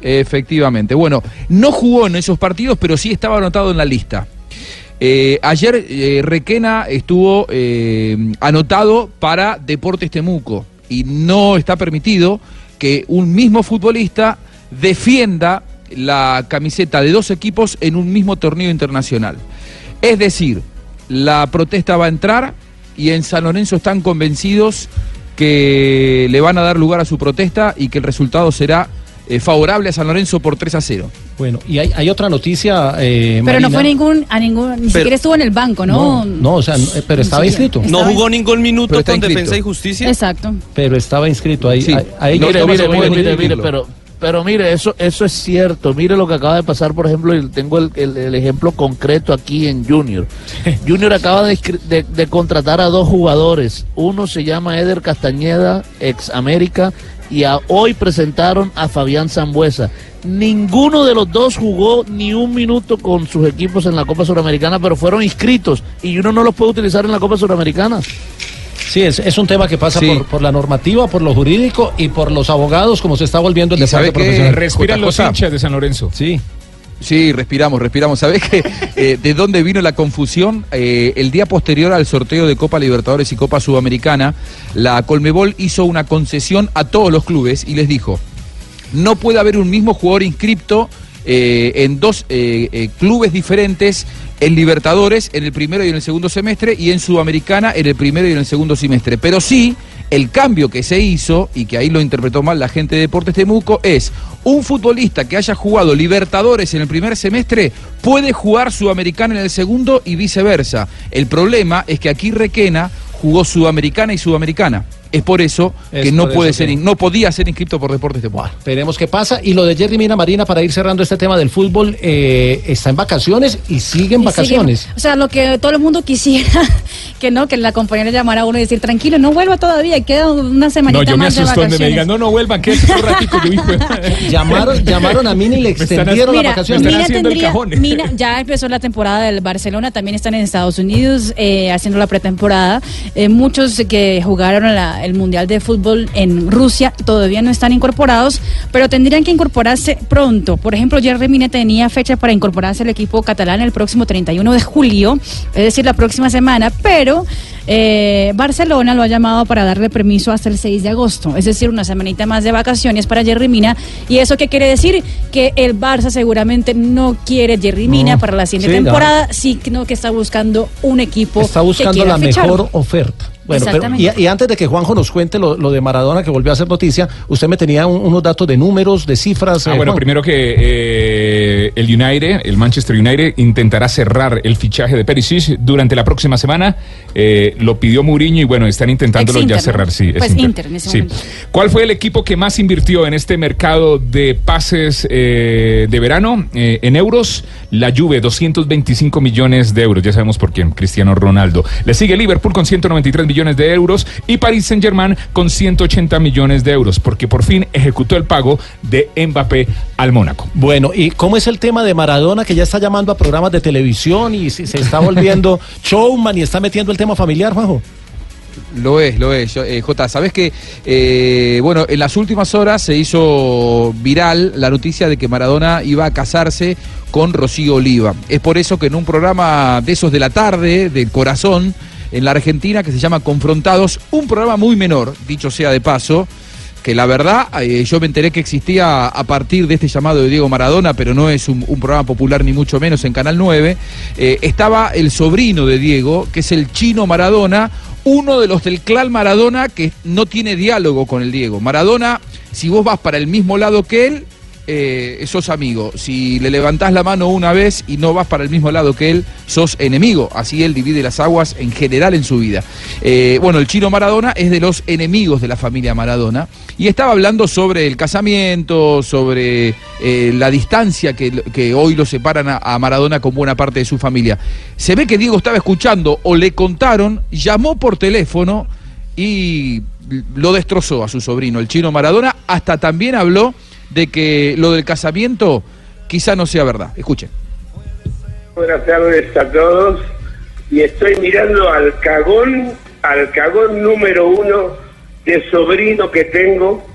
Efectivamente. Bueno, no jugó en esos partidos, pero sí estaba anotado en la lista. Eh, ayer eh, Requena estuvo eh, anotado para Deportes Temuco y no está permitido que un mismo futbolista defienda la camiseta de dos equipos en un mismo torneo internacional. Es decir, la protesta va a entrar y en San Lorenzo están convencidos que le van a dar lugar a su protesta y que el resultado será eh, favorable a San Lorenzo por 3 a 0. Bueno, y hay, hay otra noticia. eh, Pero no fue ningún, a ningún, ni siquiera estuvo en el banco, ¿no? No, no, o sea, no, eh, pero estaba inscrito. No jugó ningún minuto con inscrito. Defensa y Justicia. Exacto. Pero estaba inscrito ahí. Sí. ahí- ahí mire, no mire, mire, mire, discutirlo. mire, pero, pero mire, eso, eso es cierto. Mire lo que acaba de pasar, por ejemplo, y tengo el, el- el ejemplo concreto aquí en Junior. Junior acaba de- de contratar a dos jugadores. Uno se llama Eder Castañeda, ex América, y a- hoy presentaron a Fabián Zambuesa. Ninguno de los dos jugó ni un minuto con sus equipos en la Copa Suramericana, pero fueron inscritos y uno no los puede utilizar en la Copa Suramericana. Sí, es, es un tema que pasa Sí. por, por la normativa, por lo jurídico y por los abogados, como se está volviendo el ¿Y deporte profesional. Respiran los hinchas de San Lorenzo. Sí. Sí, respiramos, respiramos. ¿Sabés que, eh, de dónde vino la confusión? Eh, el día posterior al sorteo de Copa Libertadores y Copa Sudamericana, la Colmebol hizo una concesión a todos los clubes y les dijo, no puede haber un mismo jugador inscripto eh, en dos eh, eh, clubes diferentes, en Libertadores en el primero y en el segundo semestre y en Sudamericana en el primero y en el segundo semestre. Pero sí, el cambio que se hizo, y que ahí lo interpretó mal la gente de Deportes Temuco, es un futbolista que haya jugado Libertadores en el primer semestre puede jugar Sudamericana en el segundo y viceversa. El problema es que aquí Requena jugó Sudamericana y Sudamericana. Es por eso Es que no puede eso ser, no podía ser inscrito por Deportes Temuco. Veremos qué pasa. Y lo de Jerry Mina Marina, para ir cerrando este tema del fútbol, eh, está en vacaciones y sigue en Y vacaciones. sigue- o sea, lo que todo el mundo quisiera, que no, que la compañera llamara a uno y decir, tranquilo, no vuelva todavía, queda una semanita No, yo me más de asusto donde me vacaciones. digan, no, no vuelvan, que es un ratico. Yo, hijo de- llamaron, llamaron a Mina y le Me extendieron las vacaciones. Mina, tendría, Mina ya empezó la temporada del Barcelona, también están en Estados Unidos eh, haciendo la pretemporada. Eh, muchos que jugaron la- el Mundial de Fútbol en Rusia todavía no están incorporados, pero tendrían que incorporarse pronto. Por ejemplo, Jerry Mina tenía fecha para incorporarse al equipo catalán el próximo 31 de julio, es decir, la próxima semana, pero eh, Barcelona lo ha llamado para darle permiso hasta el 6 de agosto, es decir, una semanita más de vacaciones para Jerry Mina. ¿Y eso qué quiere decir? Que el Barça seguramente no quiere Jerry Mina No. para la siguiente Sí, no. temporada, sino que está buscando un equipo Está buscando la ficharlo. mejor oferta. Bueno, pero, y, y antes de que Juanjo nos cuente lo, lo de Maradona que volvió a hacer noticia, usted me tenía un- unos datos de números, de cifras. Ah, eh, bueno, Juan. primero que eh, el United, el Manchester United, intentará cerrar el fichaje de Perisic durante la próxima semana. Eh, lo pidió Mourinho y bueno, están intentándolo ya cerrar. Sí, Pues es Inter en ese Sí. momento. ¿Cuál fue el equipo que más invirtió en este mercado de pases eh, de verano eh, en euros? La Juve, 225 millones de euros. Ya sabemos por quién, Cristiano Ronaldo. Le sigue Liverpool con 193 millones de euros y Paris Saint-Germain con 180 millones de euros, porque por fin ejecutó el pago de Mbappé al Mónaco. Bueno, ¿y cómo es el tema de Maradona que ya está llamando a programas de televisión y se, se está volviendo showman y está metiendo el tema familiar, Juanjo? Lo es, lo es. Eh, Jota, sabes que, eh, bueno, en las últimas horas se hizo viral la noticia de que Maradona iba a casarse con Rocío Oliva. Es por eso que en un programa de esos de la tarde, del corazón, en la Argentina, que se llama Confrontados, un programa muy menor, dicho sea de paso, que la verdad eh, yo me enteré que existía a partir de este llamado de Diego Maradona, pero no es un, programa popular ni mucho menos en Canal 9, eh, estaba el sobrino de Diego, que es el chino Maradona, uno de los del clan Maradona que no tiene diálogo con el Diego. Maradona, si vos vas para el mismo lado que él, eh, sos amigo. Si le levantás la mano una vez y no vas para el mismo lado que él, sos enemigo. Así él divide las aguas en general en su vida. Eh, bueno, el chino Maradona es de los enemigos de la familia Maradona y estaba hablando sobre el casamiento, sobre eh, la distancia que, que hoy lo separan a, a Maradona con buena parte de su familia. Se ve que Diego estaba escuchando o le contaron, llamó por teléfono y lo destrozó a su sobrino, el chino Maradona, hasta también habló de que lo del casamiento quizá no sea verdad. Escuchen. Buenas tardes a todos. Y estoy mirando al cagón, al cagón número uno de sobrino que tengo.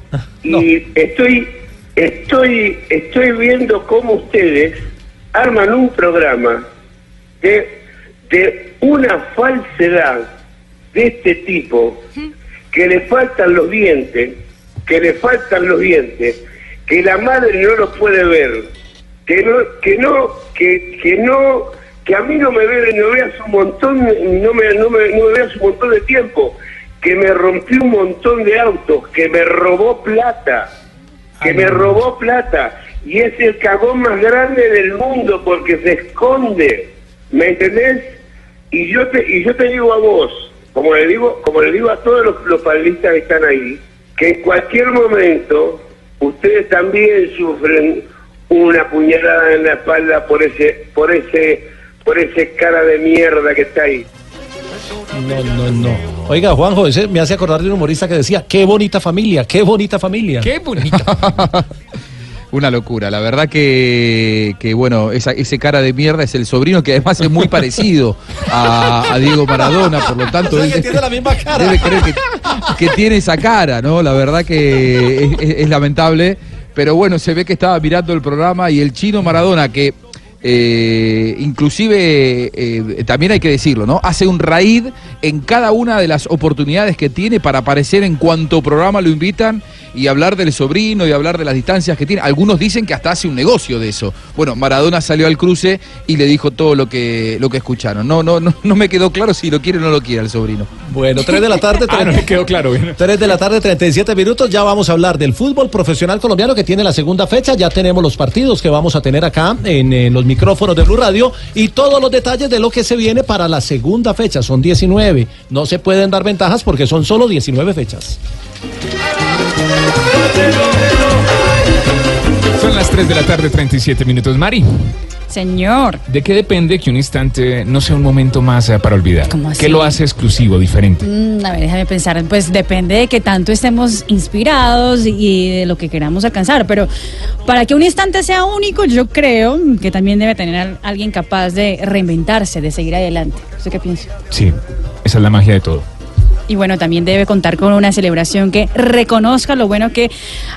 Y estoy, estoy, estoy viendo cómo ustedes arman un programa de, de una falsedad de este tipo que le faltan los dientes, que le faltan los dientes, que la madre no los puede ver, que no, que no, que, que no, que a mí no me ve, no veas un montón, no me, no me, no me veas un montón de tiempo, que me rompió un montón de autos, que me robó plata, que me robó plata, y es el cagón más grande del mundo porque se esconde, ¿me entendés? Y yo te, y yo te digo a vos, como le digo, como le digo a todos los, los panelistas que están ahí, que en cualquier momento ustedes también sufren una puñalada en la espalda por ese, por ese, por ese cara de mierda que está ahí. No, no, no. Oiga, Juanjo, ese me hace acordar de un humorista que decía, qué bonita familia, qué bonita familia. Qué bonita. Una locura, la verdad que, que bueno, esa, ese cara de mierda es el sobrino que además es muy parecido a, a Diego Maradona, por lo tanto O sea, él que tiene la misma cara. debe creer que, que tiene esa cara, ¿no? La verdad que es, es- es lamentable, pero bueno, se ve que estaba mirando el programa y el chino Maradona que eh, inclusive eh, también hay que decirlo, ¿no? Hace un raid en cada una de las oportunidades que tiene para aparecer en cuanto programa lo invitan y hablar del sobrino y hablar de las distancias que tiene. Algunos dicen que hasta hace un negocio de eso. Bueno, Maradona salió al cruce y le dijo todo lo que, lo que escucharon. No, no, no, no me quedó claro si lo quiere o no lo quiere el sobrino. Bueno, 3 de la tarde. Ah, no me quedó claro. bien. 3 de la tarde, 37 minutos. Ya vamos a hablar del fútbol profesional colombiano que tiene la segunda fecha. Ya tenemos los partidos que vamos a tener acá en, eh, los micrófonos de Blue Radio y todos los detalles de lo que se viene para la segunda fecha. Son 19. No se pueden dar ventajas porque son solo 19 fechas. Son las 3 de la tarde, 37 minutos. Mari, Señor. ¿de qué depende que un instante no sea un momento más eh, para olvidar? ¿Cómo así? ¿Qué lo hace exclusivo, diferente? Mm, a ver, déjame pensar. Pues depende de que tanto estemos inspirados y de lo que queramos alcanzar. Pero para que un instante sea único, yo creo que también debe tener al- alguien capaz de reinventarse, de seguir adelante. ¿Usted qué piensa? Sí, esa es la magia de todo. Y bueno, también debe contar con una celebración que reconozca lo bueno que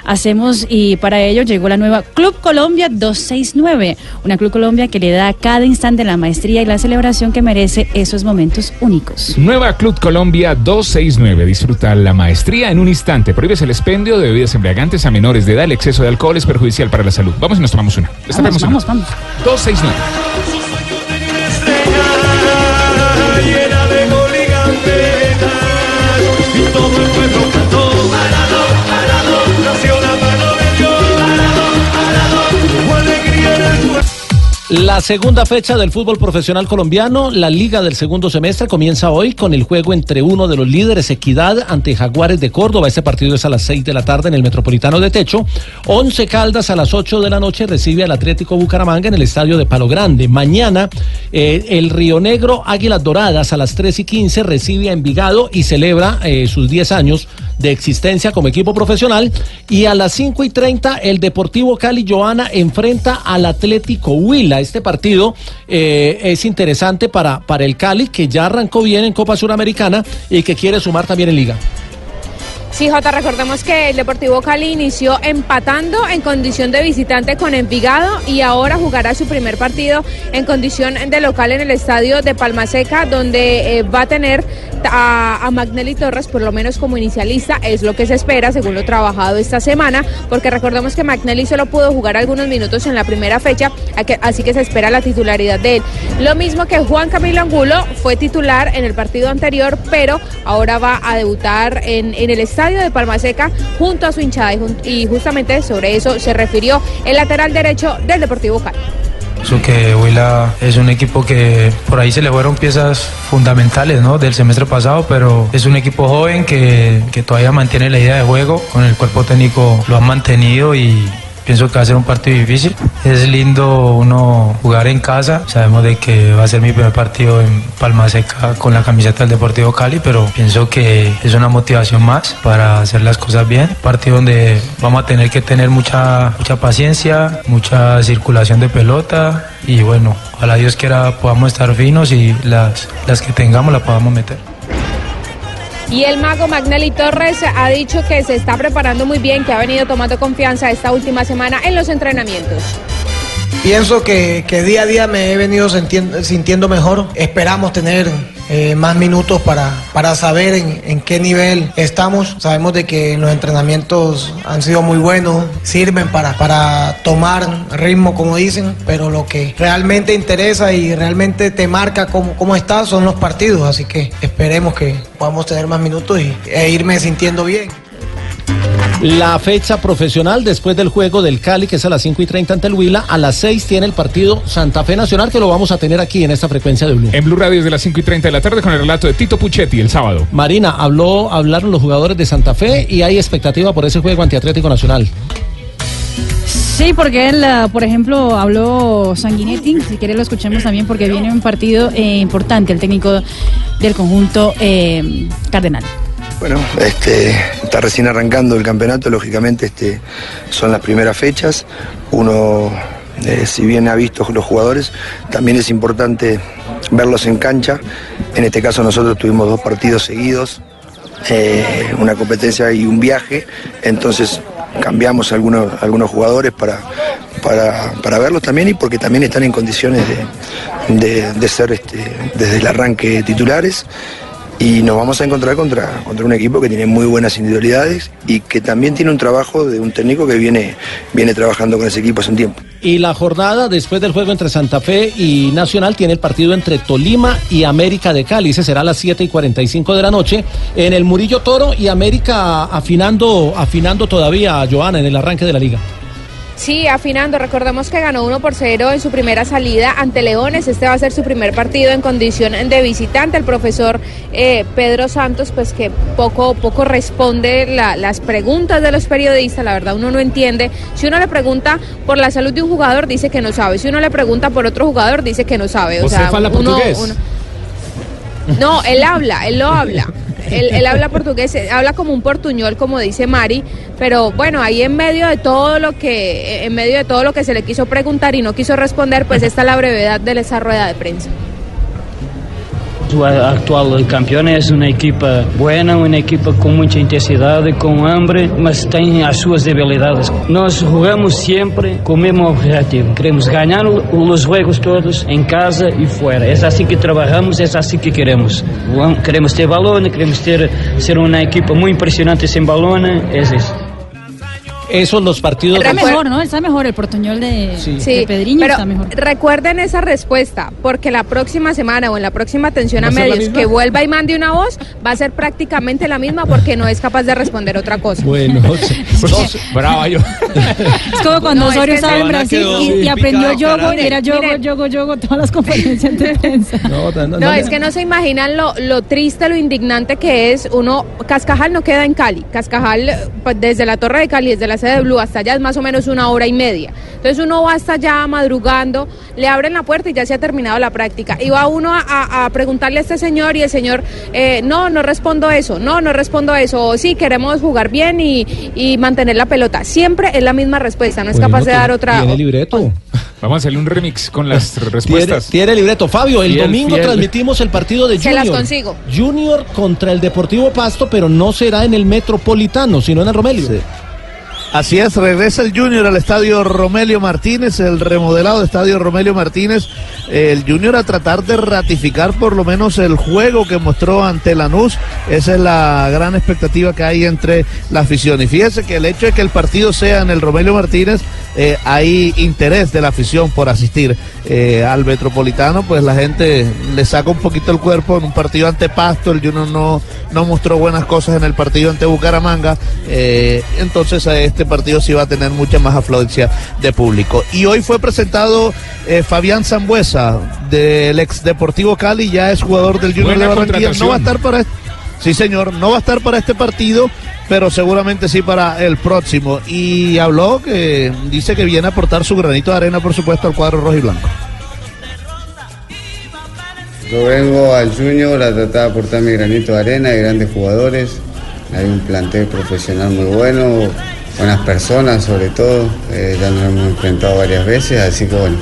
hacemos y para ello llegó la nueva Club Colombia 269, una Club Colombia que le da a cada instante la maestría y la celebración que merece esos momentos únicos. Nueva Club Colombia 269. Disfruta la maestría en un instante. Prohíbes el expendio de bebidas embriagantes a menores de edad. El exceso de alcohol es perjudicial para la salud. Vamos y nos tomamos una. Vamos, Destapemos una. vamos, vamos. 269. La segunda fecha del fútbol profesional colombiano, la liga del segundo semestre, comienza hoy con el juego entre uno de los líderes, Equidad, ante Jaguares de Córdoba. Este partido es a las 6 de la tarde en el Metropolitano de Techo. Once Caldas a las 8 de la noche recibe al Atlético Bucaramanga en el estadio de Palo Grande. Mañana, eh, el Río Negro Águilas Doradas a las 3 y 15 recibe a Envigado y celebra eh, sus 10 años de existencia como equipo profesional. Y a las 5 y 30, el Deportivo Cali Joana enfrenta al Atlético Huila. Este partido eh, es interesante para, para el Cali, que ya arrancó bien en Copa Suramericana y que quiere sumar también en Liga. Sí, Jota, recordemos que el Deportivo Cali inició empatando en condición de visitante con Envigado y ahora jugará su primer partido en condición de local en el estadio de Palmaseca, donde eh, va a tener a, a Magnelli Torres por lo menos como inicialista, es lo que se espera según lo trabajado esta semana, porque recordemos que Magnelli solo pudo jugar algunos minutos en la primera fecha, así que se espera la titularidad de él. Lo mismo que Juan Camilo Angulo fue titular en el partido anterior, pero ahora va a debutar en el estadio de Palmaseca junto a su hinchada y, justamente sobre eso se refirió el lateral derecho del Deportivo Cali. Pienso que Huila es un equipo que por ahí se le fueron piezas fundamentales del semestre pasado, pero es un equipo joven que, que todavía mantiene la idea de juego, con el cuerpo técnico lo han mantenido y pienso que va a ser un partido difícil. Es lindo uno jugar en casa, sabemos de que va a ser mi primer partido en Palma Seca con la camiseta del Deportivo Cali, pero pienso que es una motivación más para hacer las cosas bien. Partido donde vamos a tener que tener mucha, mucha paciencia, mucha circulación de pelota y bueno, ojalá Dios quiera podamos estar finos y las, las que tengamos las podamos meter. Y el mago Magnelli Torres ha dicho que se está preparando muy bien, que ha venido tomando confianza esta última semana en los entrenamientos. Pienso que, que día a día me he venido sintien- sintiendo mejor. Esperamos tener eh, más minutos para, para saber en, en qué nivel estamos. Sabemos de que los entrenamientos han sido muy buenos, sirven para, para tomar ritmo, como dicen, pero lo que realmente interesa y realmente te marca cómo, cómo estás son los partidos. Así que esperemos que podamos tener más minutos y, e irme sintiendo bien. La fecha profesional después del juego del Cali, que es a las 5 y 30 ante el Huila, a las 6 tiene el partido Santa Fe Nacional, que lo vamos a tener aquí en esta frecuencia de Blue. En Blue Radio desde las 5 y 30 de la tarde con el relato de Tito Puchetti el sábado. Marina, habló, hablaron los jugadores de Santa Fe y hay expectativa por ese juego ante Atlético Nacional. Sí, porque él, ah, por ejemplo, habló Sanguinetti, si quiere lo escuchemos también porque viene un partido eh, importante, el técnico del conjunto eh, Cardenal. Bueno, este, está recién arrancando el campeonato, lógicamente este, son las primeras fechas. Uno, eh, si bien ha visto los jugadores, también es importante verlos en cancha. En este caso nosotros tuvimos dos partidos seguidos, eh, una competencia y un viaje, entonces cambiamos algunos, algunos jugadores para, para, para verlos también y porque también están en condiciones de, de- ser este, desde el arranque titulares y nos vamos a encontrar contra, contra un equipo que tiene muy buenas individualidades y que también tiene un trabajo de un técnico que viene, viene trabajando con ese equipo hace un tiempo. Y la jornada después del juego entre Santa Fe y Nacional tiene el partido entre Tolima y América de Cali. Ese será a las 7 y 45 de la noche en el Murillo Toro y América afinando, afinando todavía a Joana en el arranque de la liga. Sí, afinando. Recordemos que ganó 1 por 0 en su primera salida ante Leones. Este va a ser su primer partido en condición de visitante. El profesor eh, Pedro Santos, pues que poco, poco responde la- las preguntas de los periodistas. La verdad, uno no entiende. Si uno le pregunta por la salud de un jugador, dice que no sabe. Si uno le pregunta por otro jugador, dice que no sabe. O ¿Usted sea, uno- No, él habla, él lo habla. Él, él habla portugués, habla como un portuñol, como dice Mari, pero bueno, ahí en medio de todo lo que, en medio de todo lo que se le quiso preguntar y no quiso responder, pues está la brevedad de esa rueda de prensa. O actual campeão é uma equipa buena, uma equipa com muita intensidade, com hambre, mas tem as suas debilidades. Nós jogamos sempre com o mesmo objetivo. Queremos ganhar os jogos todos em casa e fora. É assim que trabalhamos, é assim que queremos. Queremos ter balão, queremos ter ser uma equipa muito impressionante sem balão, é isso. Esos los partidos. Está mejor, ¿no? Está mejor el portuñol de, Sí, de Pedriño, pero está mejor. recuerden esa respuesta, porque la próxima semana o en la próxima atención ¿Va a a medios que vuelva y mande una voz, va a ser prácticamente la misma porque no es capaz de responder otra cosa. Bueno, brava yo. Es como cuando No, es Osorio que estaba en Brasil y, y picada, aprendió yogo y era yogo, Miren. yogo, yogo, todas las conferencias de prensa. No, es que no se imaginan lo, lo triste, lo indignante que es uno. Cascajal no queda en Cali. Cascajal, pues, desde la Torre de Cali, desde la sede de Blue hasta allá es más o menos una hora y media. Entonces uno va hasta allá madrugando, le abren la puerta y ya se ha terminado la práctica. Y va uno a, a- a preguntarle a este señor y el señor, eh, no, no respondo eso, no, no respondo eso. O sí, queremos jugar bien y, y mantener la pelota. Siempre es la misma respuesta, no es capaz de dar otra. Tiene libreto. Vamos a hacerle un remix con las Tiene, respuestas. tiene libreto. Fabio, el Fiel, domingo fiel. transmitimos el partido de Se Junior. las consigo. Junior contra el Deportivo Pasto, pero no será en el Metropolitano, sino en el Romelio. Así es, regresa el Junior al estadio Romelio Martínez, el remodelado estadio Romelio Martínez. El Junior a tratar de ratificar por lo menos el juego que mostró ante Lanús. Esa es la gran expectativa que hay entre la afición. Y fíjese que el hecho de que el partido sea en el Romelio Martínez, eh, hay interés de la afición por asistir eh, al Metropolitano. Pues la gente le saca un poquito el cuerpo en un partido ante Pasto. El Junior no, no mostró buenas cosas en el partido ante Bucaramanga. eh, entonces a este partido sí va a tener mucha más afluencia de público. Y hoy fue presentado eh, Fabián Zambuesa del ex Deportivo Cali, ya es jugador del Junior Buena de Barranquilla. No va a estar para este, sí señor, no va a estar para este partido, pero seguramente sí para el próximo. Y habló que dice que viene a aportar su granito de arena, por supuesto, al cuadro rojo y blanco. Yo vengo al Junior a tratar de aportar mi granito de arena, hay grandes jugadores, hay un plantel profesional muy bueno, buenas personas sobre todo, eh, ya nos hemos enfrentado varias veces, así que bueno,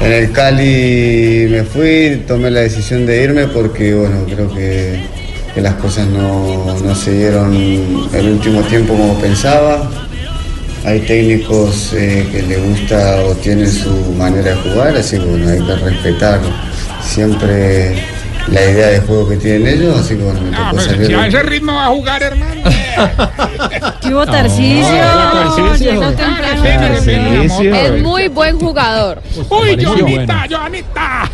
en el Cali me fui, tomé la decisión de irme porque bueno, creo que, las cosas no, no se dieron el último tiempo como pensaba. Hay técnicos eh, que les gusta o tienen su manera de jugar, así que bueno, hay que respetar siempre la idea de juego que tienen ellos, así que bueno, me Ah, tocó pues, salir. si a ese ritmo va a jugar, hermano. ¿Qué hubo. Llegó Ah. Es muy buen jugador. Uy, Joanita, Joanita.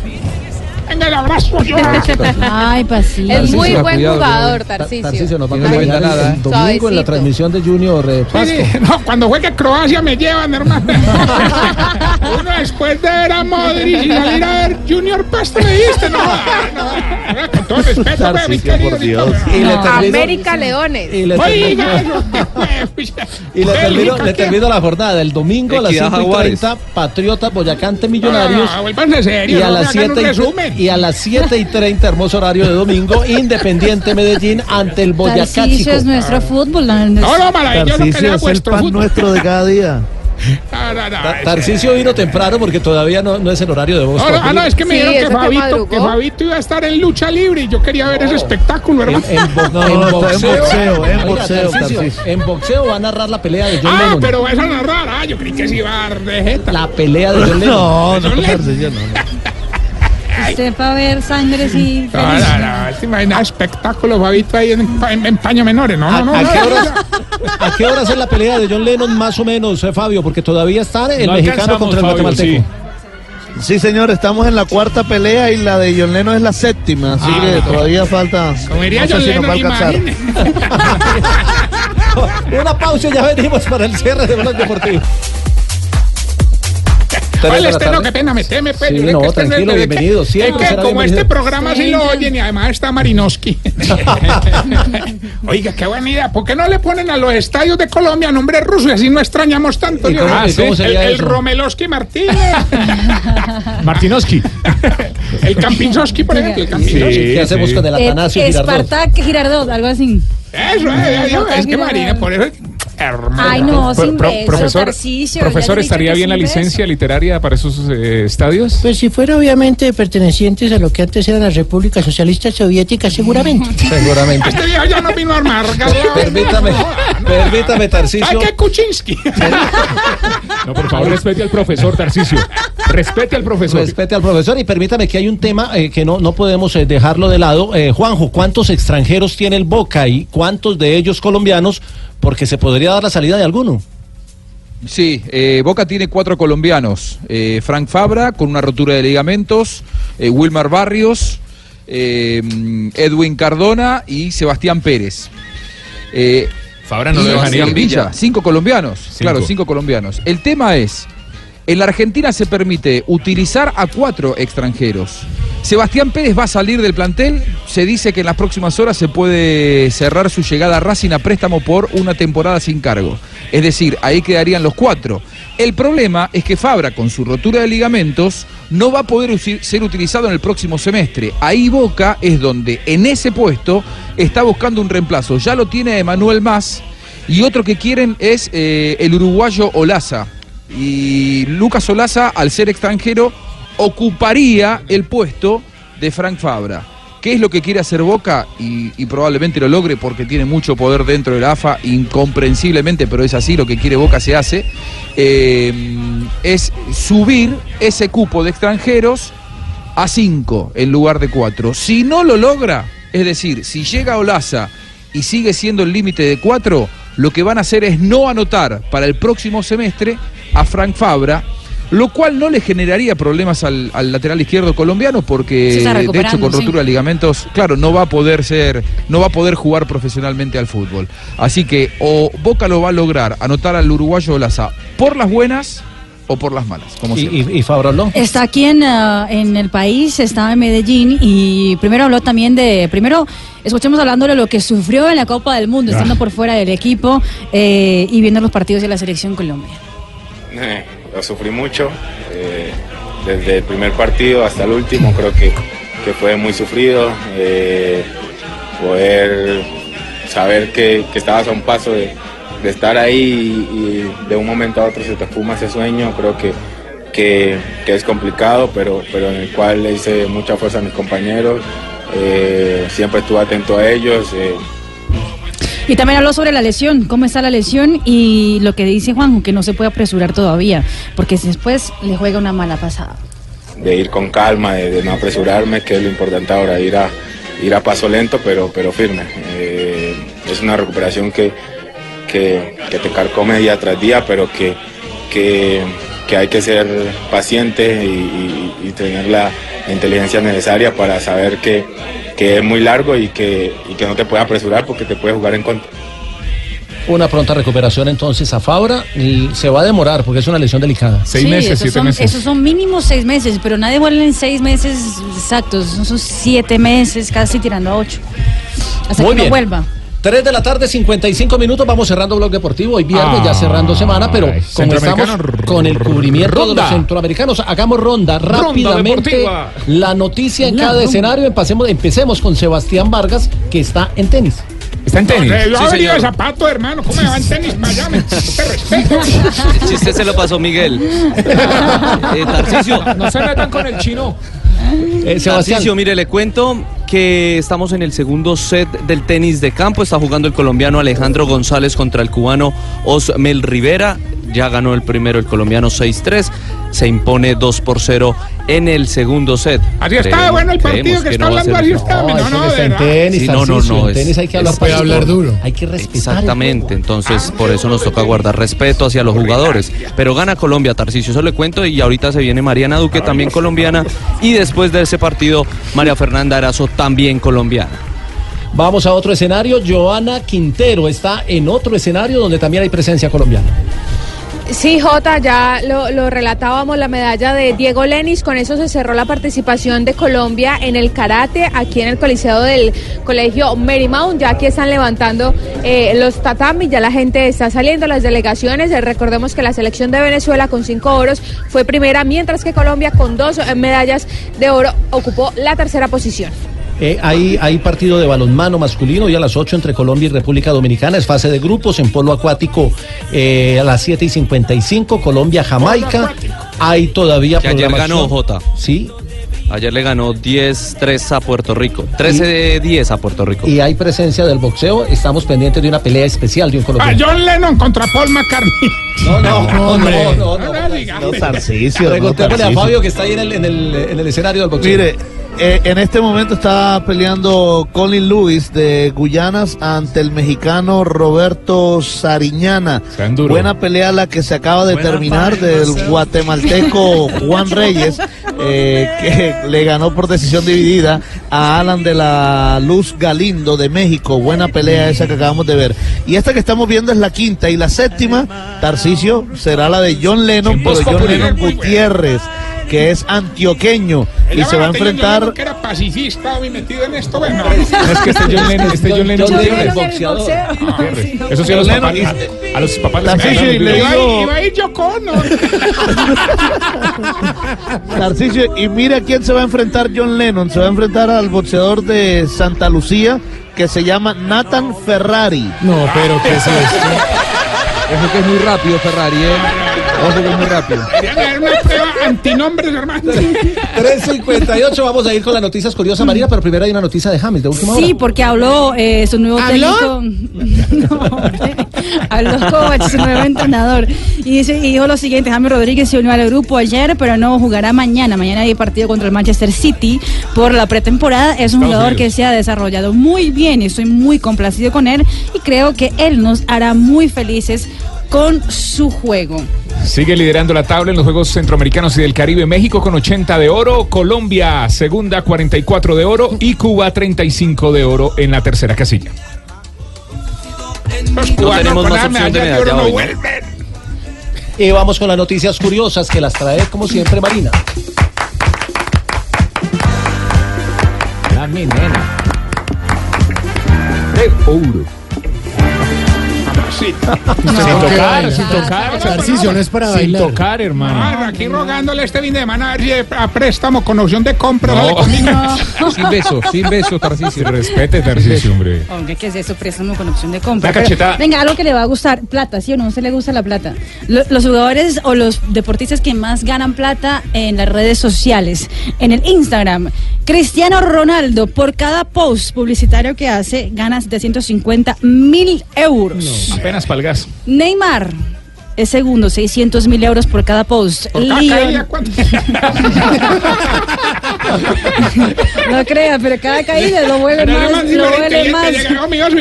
Venga, el abrazo, Joanita. Ay, pasito. Es muy buen cuidado, jugador, Ta- Tarcisio. Tarcisio nos va a cuenta el- nada, el ¿eh? domingo en la Suavecito. transmisión de Junior eh, Pasto. Sí, no, cuando juegue Croacia me llevan, hermano. Uno después de ver a Modric y salir a ver Junior Pasto me diste, no, no, no, con todo respeto, pues, mi Tarcisio, querido por Dios. Y le termino- América Leones. y le Oiga, termino- Y le termino, le termino la jornada. El domingo a las Equidad 5 y Jaguares. 30, Patriotas Boyacante Millonarios. Ah, y, a no las me hagan 7 un y. y a las 7 y 30, hermoso horario de domingo, Independiente Medellín ante el Boyacá Tarcisio Chico. es nuestro fútbol. No, no, maravilloso que es el pan fútbol. nuestro de cada día. No, no, no, Ta- ese- Tarcisio vino temprano porque todavía no, no es el horario de no, ah, no, es que me Sí, dijeron que que Fabito, madrugó. que Fabito iba a estar en lucha libre y yo quería ver ese espectáculo, hermano. en bo- No, en no, está en boxeo, boxeo, en Oiga, boxeo, Tarcisio. en boxeo va a narrar la pelea de John Ah, Lennon. pero esa no es rara. Ah, yo creí que se iba a dar de jeta. La pelea de John Lennon. No, no, no, no. Usted para ver sangre sí. No, no, no, te imaginas espectáculo, Fabito, ahí en, en, en paño menores. No, ¿A, no, no. a no, qué no, horas, no. ¿A qué horas es la pelea de John Lennon más o menos, eh, Fabio? Porque todavía está el No mexicano contra el Fabio, guatemalteco. Sí, señor, estamos en la cuarta pelea y la de John Lennon es la séptima, así Ah, que no. todavía falta. Como diría no sé John si nos va a Lennon, alcanzar. imagine. Una pausa y ya venimos para el cierre de Blog Deportivo. ¿Cuál este? No, qué pena, meteme, pues. Sí, sé no, que este tranquilo, es bienvenido, Es siempre que será como bienvenido. este programa sí Sí, lo oyen y además está Marinowski. Oiga, qué buena idea. ¿Por qué no le ponen a los estadios de Colombia nombre ruso y así no extrañamos tanto? Cómo- Ah, cómo el, el eso? Romelowski Martínez. Martinoski. el Campinzoski, por ejemplo. El Campinzoski. ¿Qué hacemos con el Atanasio Girardot? Espartac Girardot, algo así. Eso, eh, yo- es que Marina, por eso. Hermano. Ay, no, Pro- sin pro- beso, profesor, ¿estaría bien la beso. licencia literaria para esos eh, estadios? Pues si fuera obviamente pertenecientes a lo que antes era la República Socialista Soviética, seguramente. Seguramente. Este viejo ya no vino a armar. Permítame, permítame, Tarcisio. Ay, que Kuczynski. No, por favor, respete al profesor Tarcisio. Respete al profesor. Respete al profesor y permítame que hay un tema eh, que no, no podemos eh, dejarlo de lado. Eh, Juanjo, ¿cuántos extranjeros tiene el Boca y cuántos de ellos colombianos? Porque se podría dar la salida de alguno. Sí, eh, Boca tiene cuatro colombianos. Eh, Frank Fabra con una rotura de ligamentos, eh, Wilmar Barrios, eh, Edwin Cardona y Sebastián Pérez. Eh, Fabra no y lo Sebastián. Villa, cinco colombianos. Claro, cinco colombianos. El tema es, en la Argentina se permite utilizar a cuatro extranjeros. Sebastián Pérez va a salir del plantel. Se dice que en las próximas horas se puede cerrar su llegada a Racing a préstamo por una temporada sin cargo. Es decir, ahí quedarían los cuatro. El problema es que Fabra, con su rotura de ligamentos, no va a poder ser utilizado en el próximo semestre. Ahí Boca es donde, en ese puesto, está buscando un reemplazo. Ya lo tiene Emanuel Más y otro que quieren es eh, el uruguayo Olaza. Y Lucas Olaza, al ser extranjero, ocuparía el puesto de Frank Fabra. ¿Qué es lo que quiere hacer Boca? Y, probablemente lo logre porque tiene mucho poder dentro de la AFA, incomprensiblemente, pero es así, lo que quiere Boca se hace. eh, es subir ese cupo de extranjeros a 5 en lugar de 4. Si no lo logra, es decir, si llega Olaza y sigue siendo el límite de 4, lo que van a hacer es no anotar para el próximo semestre a Frank Fabra, lo cual no le generaría problemas al, al lateral izquierdo colombiano porque está de hecho con sí. rotura de ligamentos, claro, no va a poder ser, no va a poder jugar profesionalmente al fútbol. Así que o Boca lo va a lograr anotar al uruguayo Olaza por las buenas o por las malas, como ¿Y, y, y? Está aquí en, ah, en el país, estaba en Medellín y primero habló también de, primero escuchemos hablando de lo que sufrió en la Copa del Mundo, Ah. estando por fuera del equipo eh, y viendo los partidos de la selección Colombia. Eh, lo sufrí mucho, eh, desde el primer partido hasta el último creo que, que fue muy sufrido, eh, poder saber que, que estabas a un paso de, estar ahí y, de un momento a otro se te fuma ese sueño, creo que, que, que es complicado, pero, pero en el cual le hice mucha fuerza a mis compañeros, eh, siempre estuve atento a ellos. Y también habló sobre la lesión, cómo está la lesión y lo que dice Juanjo, que no se puede apresurar todavía, porque después le juega una mala pasada. de ir con calma, de, de no apresurarme, que es lo importante ahora, ir a, ir a paso lento pero, pero firme. Eh, es una recuperación que, que, que te carcome día tras día, pero que, que, que hay que ser paciente y, y- y tener la, inteligencia necesaria para saber que, que es muy largo y que, y que no te puedes apresurar porque te puede jugar en contra. Una pronta recuperación entonces a Fabra y se va a demorar porque es una lesión delicada. sí, esos son, Esos son mínimo seis meses, pero nadie vuelve en seis meses exactos, son siete meses, casi tirando a ocho. Hasta Muy que no vuelva. 3 de la tarde, 55 minutos. Vamos cerrando Blog Deportivo. Hoy viernes, ya cerrando semana, pero Ay, como estamos con el cubrimiento de ronda. los centroamericanos, hagamos ronda rápidamente. deportiva. La noticia en La cada ronda. escenario. Empecemos, empecemos con Sebastián Vargas, que está en tenis. Está en tenis. Eh, yo Sí, he venido de señor. zapato, hermano. ¿Cómo me va en tenis Miami? Te respeto. El chiste se lo pasó Miguel. Eh, Tarcisio. No se metan con el chino. Eh, Sebastián. Mire, le cuento que estamos en el segundo set del tenis de campo. Está jugando el colombiano Alejandro González contra el cubano Osmel Rivera. Ya ganó el primero el colombiano 6-3. Se impone 2 por 0 en el segundo set. Así está Creemos- bueno el partido que, está no hablando. ser- Así está. No, No, no, en tenis, Sí, no, no, Tarcisio, no. en tenis hay que hablar es- pasito. Hay que respetar. Exactamente, entonces por eso nos toca guardar respeto hacia los jugadores. Pero gana Colombia, Tarcisio, eso le cuento. Y ahorita se viene Mariana Duque, también colombiana. Y después de ese partido, María Fernanda Arazo, también colombiana. Vamos a otro escenario. Joana Quintero está en otro escenario donde también hay presencia colombiana. Sí, Jota, ya lo, lo relatábamos, la medalla de Diego Lenis, con eso se cerró la participación de Colombia en el karate, aquí en el coliseo del colegio Marymount, ya aquí están levantando eh, los tatamis, ya la gente está saliendo, las delegaciones, Eh, recordemos que la selección de Venezuela con cinco oros fue primera, mientras que Colombia con dos eh, medallas de oro ocupó la tercera posición. Eh, hay, hay partido de balonmano masculino y a las 8 entre Colombia y República Dominicana. Es fase de grupos en polo acuático eh, a las 7 y 55. Colombia, Jamaica. Hay todavía Que ayer ganó Jota. Sí. Ayer le ganó 10-3 a Puerto Rico. 13-10 a Puerto Rico. Y hay presencia del boxeo. Estamos pendientes de una pelea especial de un Ah, colombiano. John Lennon contra Paul McCartney. No, no, no, no, no, no, No, Tarcisio. no, Preguntémosle a Tarcisio. Fabio que está ahí en el, en el, en el escenario del boxeo. Mire, eh, en este momento está peleando Colin Lewis de Guyanas ante el mexicano Roberto Sariñana. Buena pelea la que se acaba de terminar del guatemalteco Juan Reyes, eh, que le ganó por decisión dividida a Alan de la Luz Galindo de México. Buena pelea esa que acabamos de ver. Y esta que estamos viendo es la quinta y la séptima, Tarcisio, será la de John Lennon, pero John Lennon Gutiérrez, que es antioqueño y se va a enfrentar que era pacifista y metido en esto. Bueno, No es que este John Lennon, este John Lennon John Gutiérrez. Lennon, el boxeador. Eso sí a los papás, Lennon a, los papás les le digo- a- iba a ir yo con. Tarcisio, y mira quién se va a enfrentar John Lennon. Se va a enfrentar al boxeador de Santa Lucía que se llama Nathan Ferrari. No, pero ¿qué es esto? Ojo que es muy rápido Ferrari, ¿eh? Ojo que es muy rápido. Antinombres, hermano. 3.58, vamos a ir con las noticias curiosas, Marina, pero primero hay una noticia de James, de última hora. Sí, porque habló eh, su nuevo ¿Habló? técnico. No, hombre. habló Kovac, su nuevo entrenador. Y, dice, y dijo lo siguiente: James Rodríguez se unió al grupo ayer, pero no jugará mañana. Mañana hay partido contra el Manchester City por la pretemporada. Es un Estados jugador Unidos. que se ha desarrollado muy bien y estoy muy complacido con él. Y creo que él nos hará muy felices con su juego. Sigue liderando la tabla en los Juegos Centroamericanos y del Caribe. México con 80 de oro, Colombia segunda 44 de oro y Cuba 35 de oro en la tercera casilla. Los No tenemos más opción de medalla. Y vamos con las noticias curiosas que las trae, como siempre, Marina. La mi nena. De oro. Sí. sin tocar, sin tocar. Tarcisio, no es para Sin bailar. tocar, hermano. Ah, aquí rogándole este fin de semana a ver si a préstamo con opción de compra. No. dale conmigo. Sin besos, sin besos, Tarcisio. Respete, Tarcisio, hombre. Hombre, ¿qué es eso? Préstamo con opción de compra. La Pero, cachetada. venga, algo que le va a gustar. Plata, ¿sí o no? ¿A usted le gusta la plata? Lo- los jugadores o los deportistas que más ganan plata en las redes sociales, en el Instagram. Cristiano Ronaldo, por cada post publicitario que hace, gana 750 mil euros. Apenas palgas. Neymar es segundo, 600 mil euros por cada post. Por. No crea, pero cada caída lo vuelve Pero más, lo vuelve más.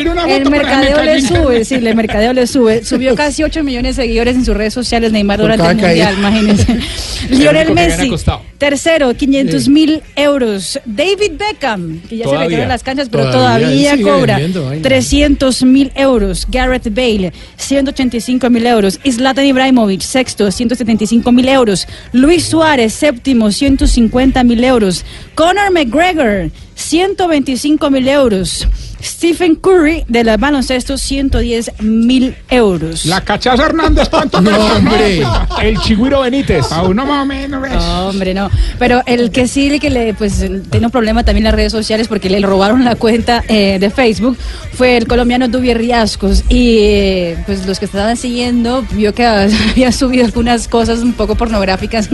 una El mercadeo le sube, sí, el mercadeo le sube. Subió casi 8 millones de seguidores en sus redes sociales Neymar Por durante el mundial, imagínense. Lionel Messi, tercero, 500 mil euros. David Beckham, que ya se retiró de las canchas, pero Todavía, cobra vendiendo vaina. 300 mil euros. Gareth Bale, 185 mil euros. Zlatan Ibrahimovic, sexto, 175 mil euros. Luis Suárez, séptimo, 150 mil euros. Conor McGregor, 125 mil euros. Stephen Curry de la baloncesto 110 mil euros. La cachaza Hernández, ¿cuánto? No, hombre. El Chigüiro Benítez. A uno más o. No, hombre, no. Pero el que sí que le pues tiene un problema también en las redes sociales porque le robaron la cuenta eh, de Facebook fue el colombiano Dubier Riascos y eh, pues los que estaban siguiendo vio que había subido algunas cosas un poco pornográficas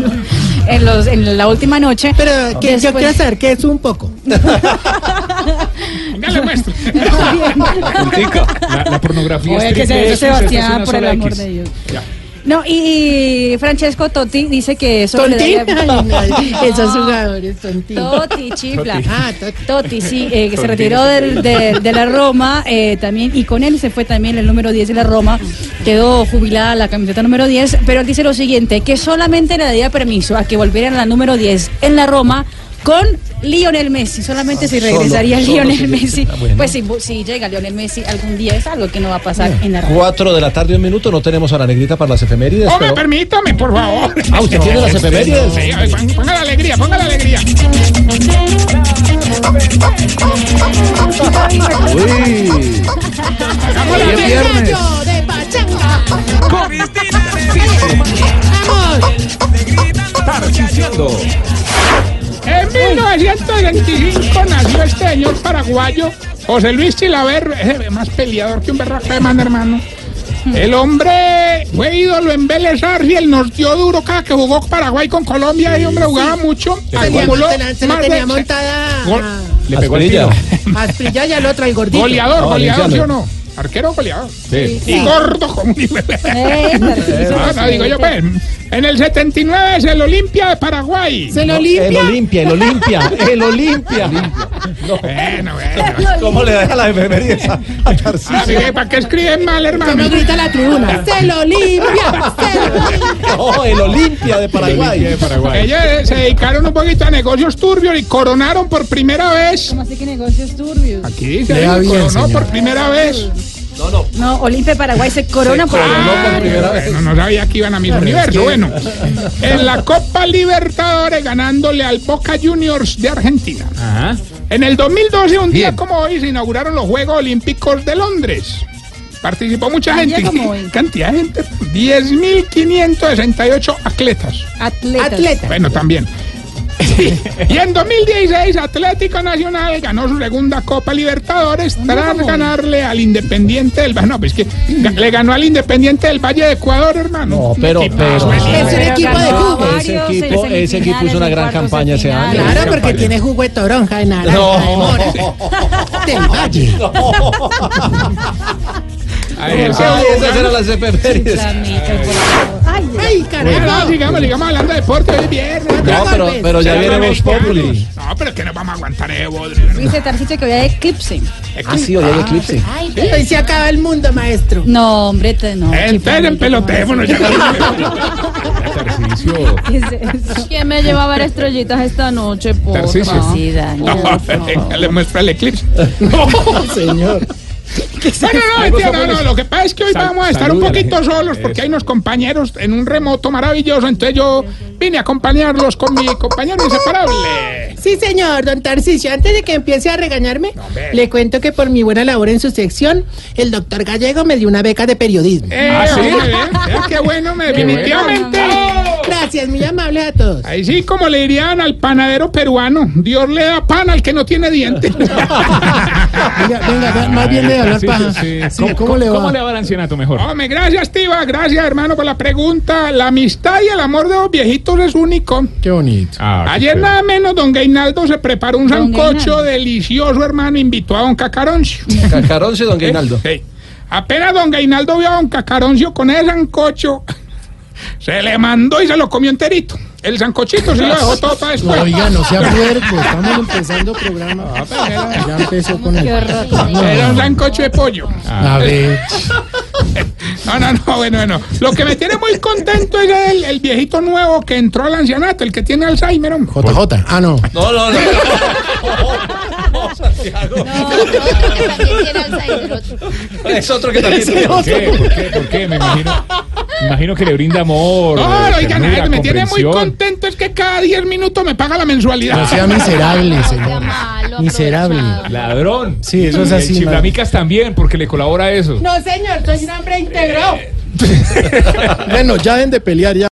en los en la última noche. Pero que yo quiero saber qué es un poco. Ya le muestro. La, la pornografía Oye, es que se Sebastián, por el amor X. de Dios. Ya. No, y, y Francesco Totti dice que eso le ¿Tontín? daría- Ay, no, esos jugadores tontín. Totti, chifla. Totti. Ah, Totti. Totti, sí, eh, que se Totti. retiró del- de, de la Roma eh, también, y con él se fue también el número 10 de la Roma, quedó jubilada la camiseta número 10, pero él dice lo siguiente, que solamente le daría permiso a que volviera a la número 10 en la Roma con Lionel Messi, solamente si Solo, regresaría solo Lionel si- Messi, ah, bueno. pues si, si llega Lionel Messi algún día es algo que no va a pasar en la. Cuatro de la tarde, un minuto. No tenemos a la negrita para las efemérides. Hombre, pero- permítame, por favor. Ah, ¿usted tiene las efemérides? Sí, ponga la alegría, ponga la alegría. Uy. Hagamos la Hoy es alegría. viernes. de pachanga. Tarcisiendo. En 1925 nació este señor paraguayo, José Luis Chilaver, eh, más peleador que un berraco de man, hermano. El hombre fue ídolo en Vélez Arfiel, nos dio duro cada que jugó Paraguay con Colombia, y hombre jugaba mucho. Tenía, acumuló se tenía montada Gol- Le pegó el Asprilla. tiro. a Asprilla y al otro, al gordito. Goleador, No, goleador, ¿sí Valenciano. o no? Arquero goleador. Sí. Y gordo como un no, digo yo, pues. En el 79 es el Olimpia de Paraguay. Se lo El limpia. Olimpia, el Olimpia, el Olimpia. Bueno, bueno. ¿Cómo le deja la efemérides a, a Ah, ¿Para qué escriben mal, hermano? Como grita la tribuna. Se lo limpia. Se lo limpia. No, el Olimpia de Paraguay. de Paraguay. Ellos se dedicaron un poquito a negocios turbios y coronaron por primera vez. ¿Cómo así que negocios turbios? Aquí bien, coronó por primera vez. No, Olimpia de Paraguay se corona por Ah, bueno, no sabía que iban a mi universo. Bueno, en la Copa Libertadores ganándole al Boca Juniors de Argentina. Ajá. En el 2012, un día Bien. como hoy, se inauguraron los Juegos Olímpicos de Londres. Participó mucha gente. como hoy. Cantidad de gente. 10.568 atletas. atletas. Atleta. Bueno, también. Y en 2016 Atlético Nacional ganó su segunda Copa Libertadores tras ganarle al Independiente del Valle. No, pues que ga- le ganó al Independiente del Valle de Ecuador, hermano. No, pero, pero. Es un equipo de fútbol. Ese equipo, ese equipo hizo una gran campaña ese año. Claro, porque tiene jugo de toronja de naranja, de mora, del valle. Ay, ese- Ay, esas eran las efemérides. Ay, Bueno, caramba. sigamos, sigamos hablando de deporte hoy es viernes. No, pero, pero ya viene Voz Populi. No, pero que no vamos a aguantar eh, bodrio. Dice Tarcicio que hoy hay eclipse. Ah, sí, hoy hay eclipse. Hoy se acaba el mundo, maestro. No, hombre, te- no. Entonces empelotémonos ya. Tarcisio. ¿Qué es eso? ¿Quién me lleva a ver estrellitas esta noche, por Tarcisio. Sí, daño. No, le muestra el eclipse. No, señor. Bueno, no, mentira, no, no, lo que pasa es que hoy Sal- vamos a estar un a poquito solos porque hay unos compañeros en un remoto maravilloso, entonces yo vine a acompañarlos con mi compañero inseparable. Sí, señor, don Tarcisio. Antes de que empiece a regañarme, le cuento que por mi buena labor en su sección, el doctor Gallego me dio una beca de periodismo. Eh, Ah, ¿sí? vea qué bueno, me- definitivamente. Gracias, muy amable a todos. Ahí sí, como le dirían al panadero peruano, Dios le da pan al que no tiene dientes. Venga, venga, más bien de hablar Tarcisio, paja. sí. Sí, ¿Cómo, ¿cómo le va? ¿Cómo le va el ancianato mejor? Hombre, gracias, Tiva, gracias, hermano, por la pregunta. La amistad y el amor de los viejitos es único. Qué bonito. Ah, Ayer nada menos don Gainaldo se preparó un sancocho Gainaldo. delicioso, hermano, invitó a don Cacaroncio. Cacaroncio, don Gainaldo. Sí. Apenas don Gainaldo vio a don Cacaroncio con ese sancocho, se le mandó y se lo comió enterito. El sancochito se lo dejó todo para después. Oiga, no sea puerco, estamos empezando programa. Ya empezó con el... Era un sancocho de pollo. A ver. No, no, no, bueno, bueno. Lo que me tiene muy contento es el, el viejito nuevo que entró al ancianato, el que tiene Alzheimer. hombre. JJ. Ah, no. No, no, no. Es otro que también tiene. ¿Por qué? ¿Por qué? ¿Por qué? Me imagino, me imagino que le brinda amor. No, eh, oigan, me tiene muy contento es que cada 10 minutos me paga la mensualidad. No sea miserable, señor. Miserable. Ladrón. Sí, eso es así. Chiflamicas también, porque le colabora eso. No, señor, soy un hombre íntegro. Bueno, ya dejen de pelear ya.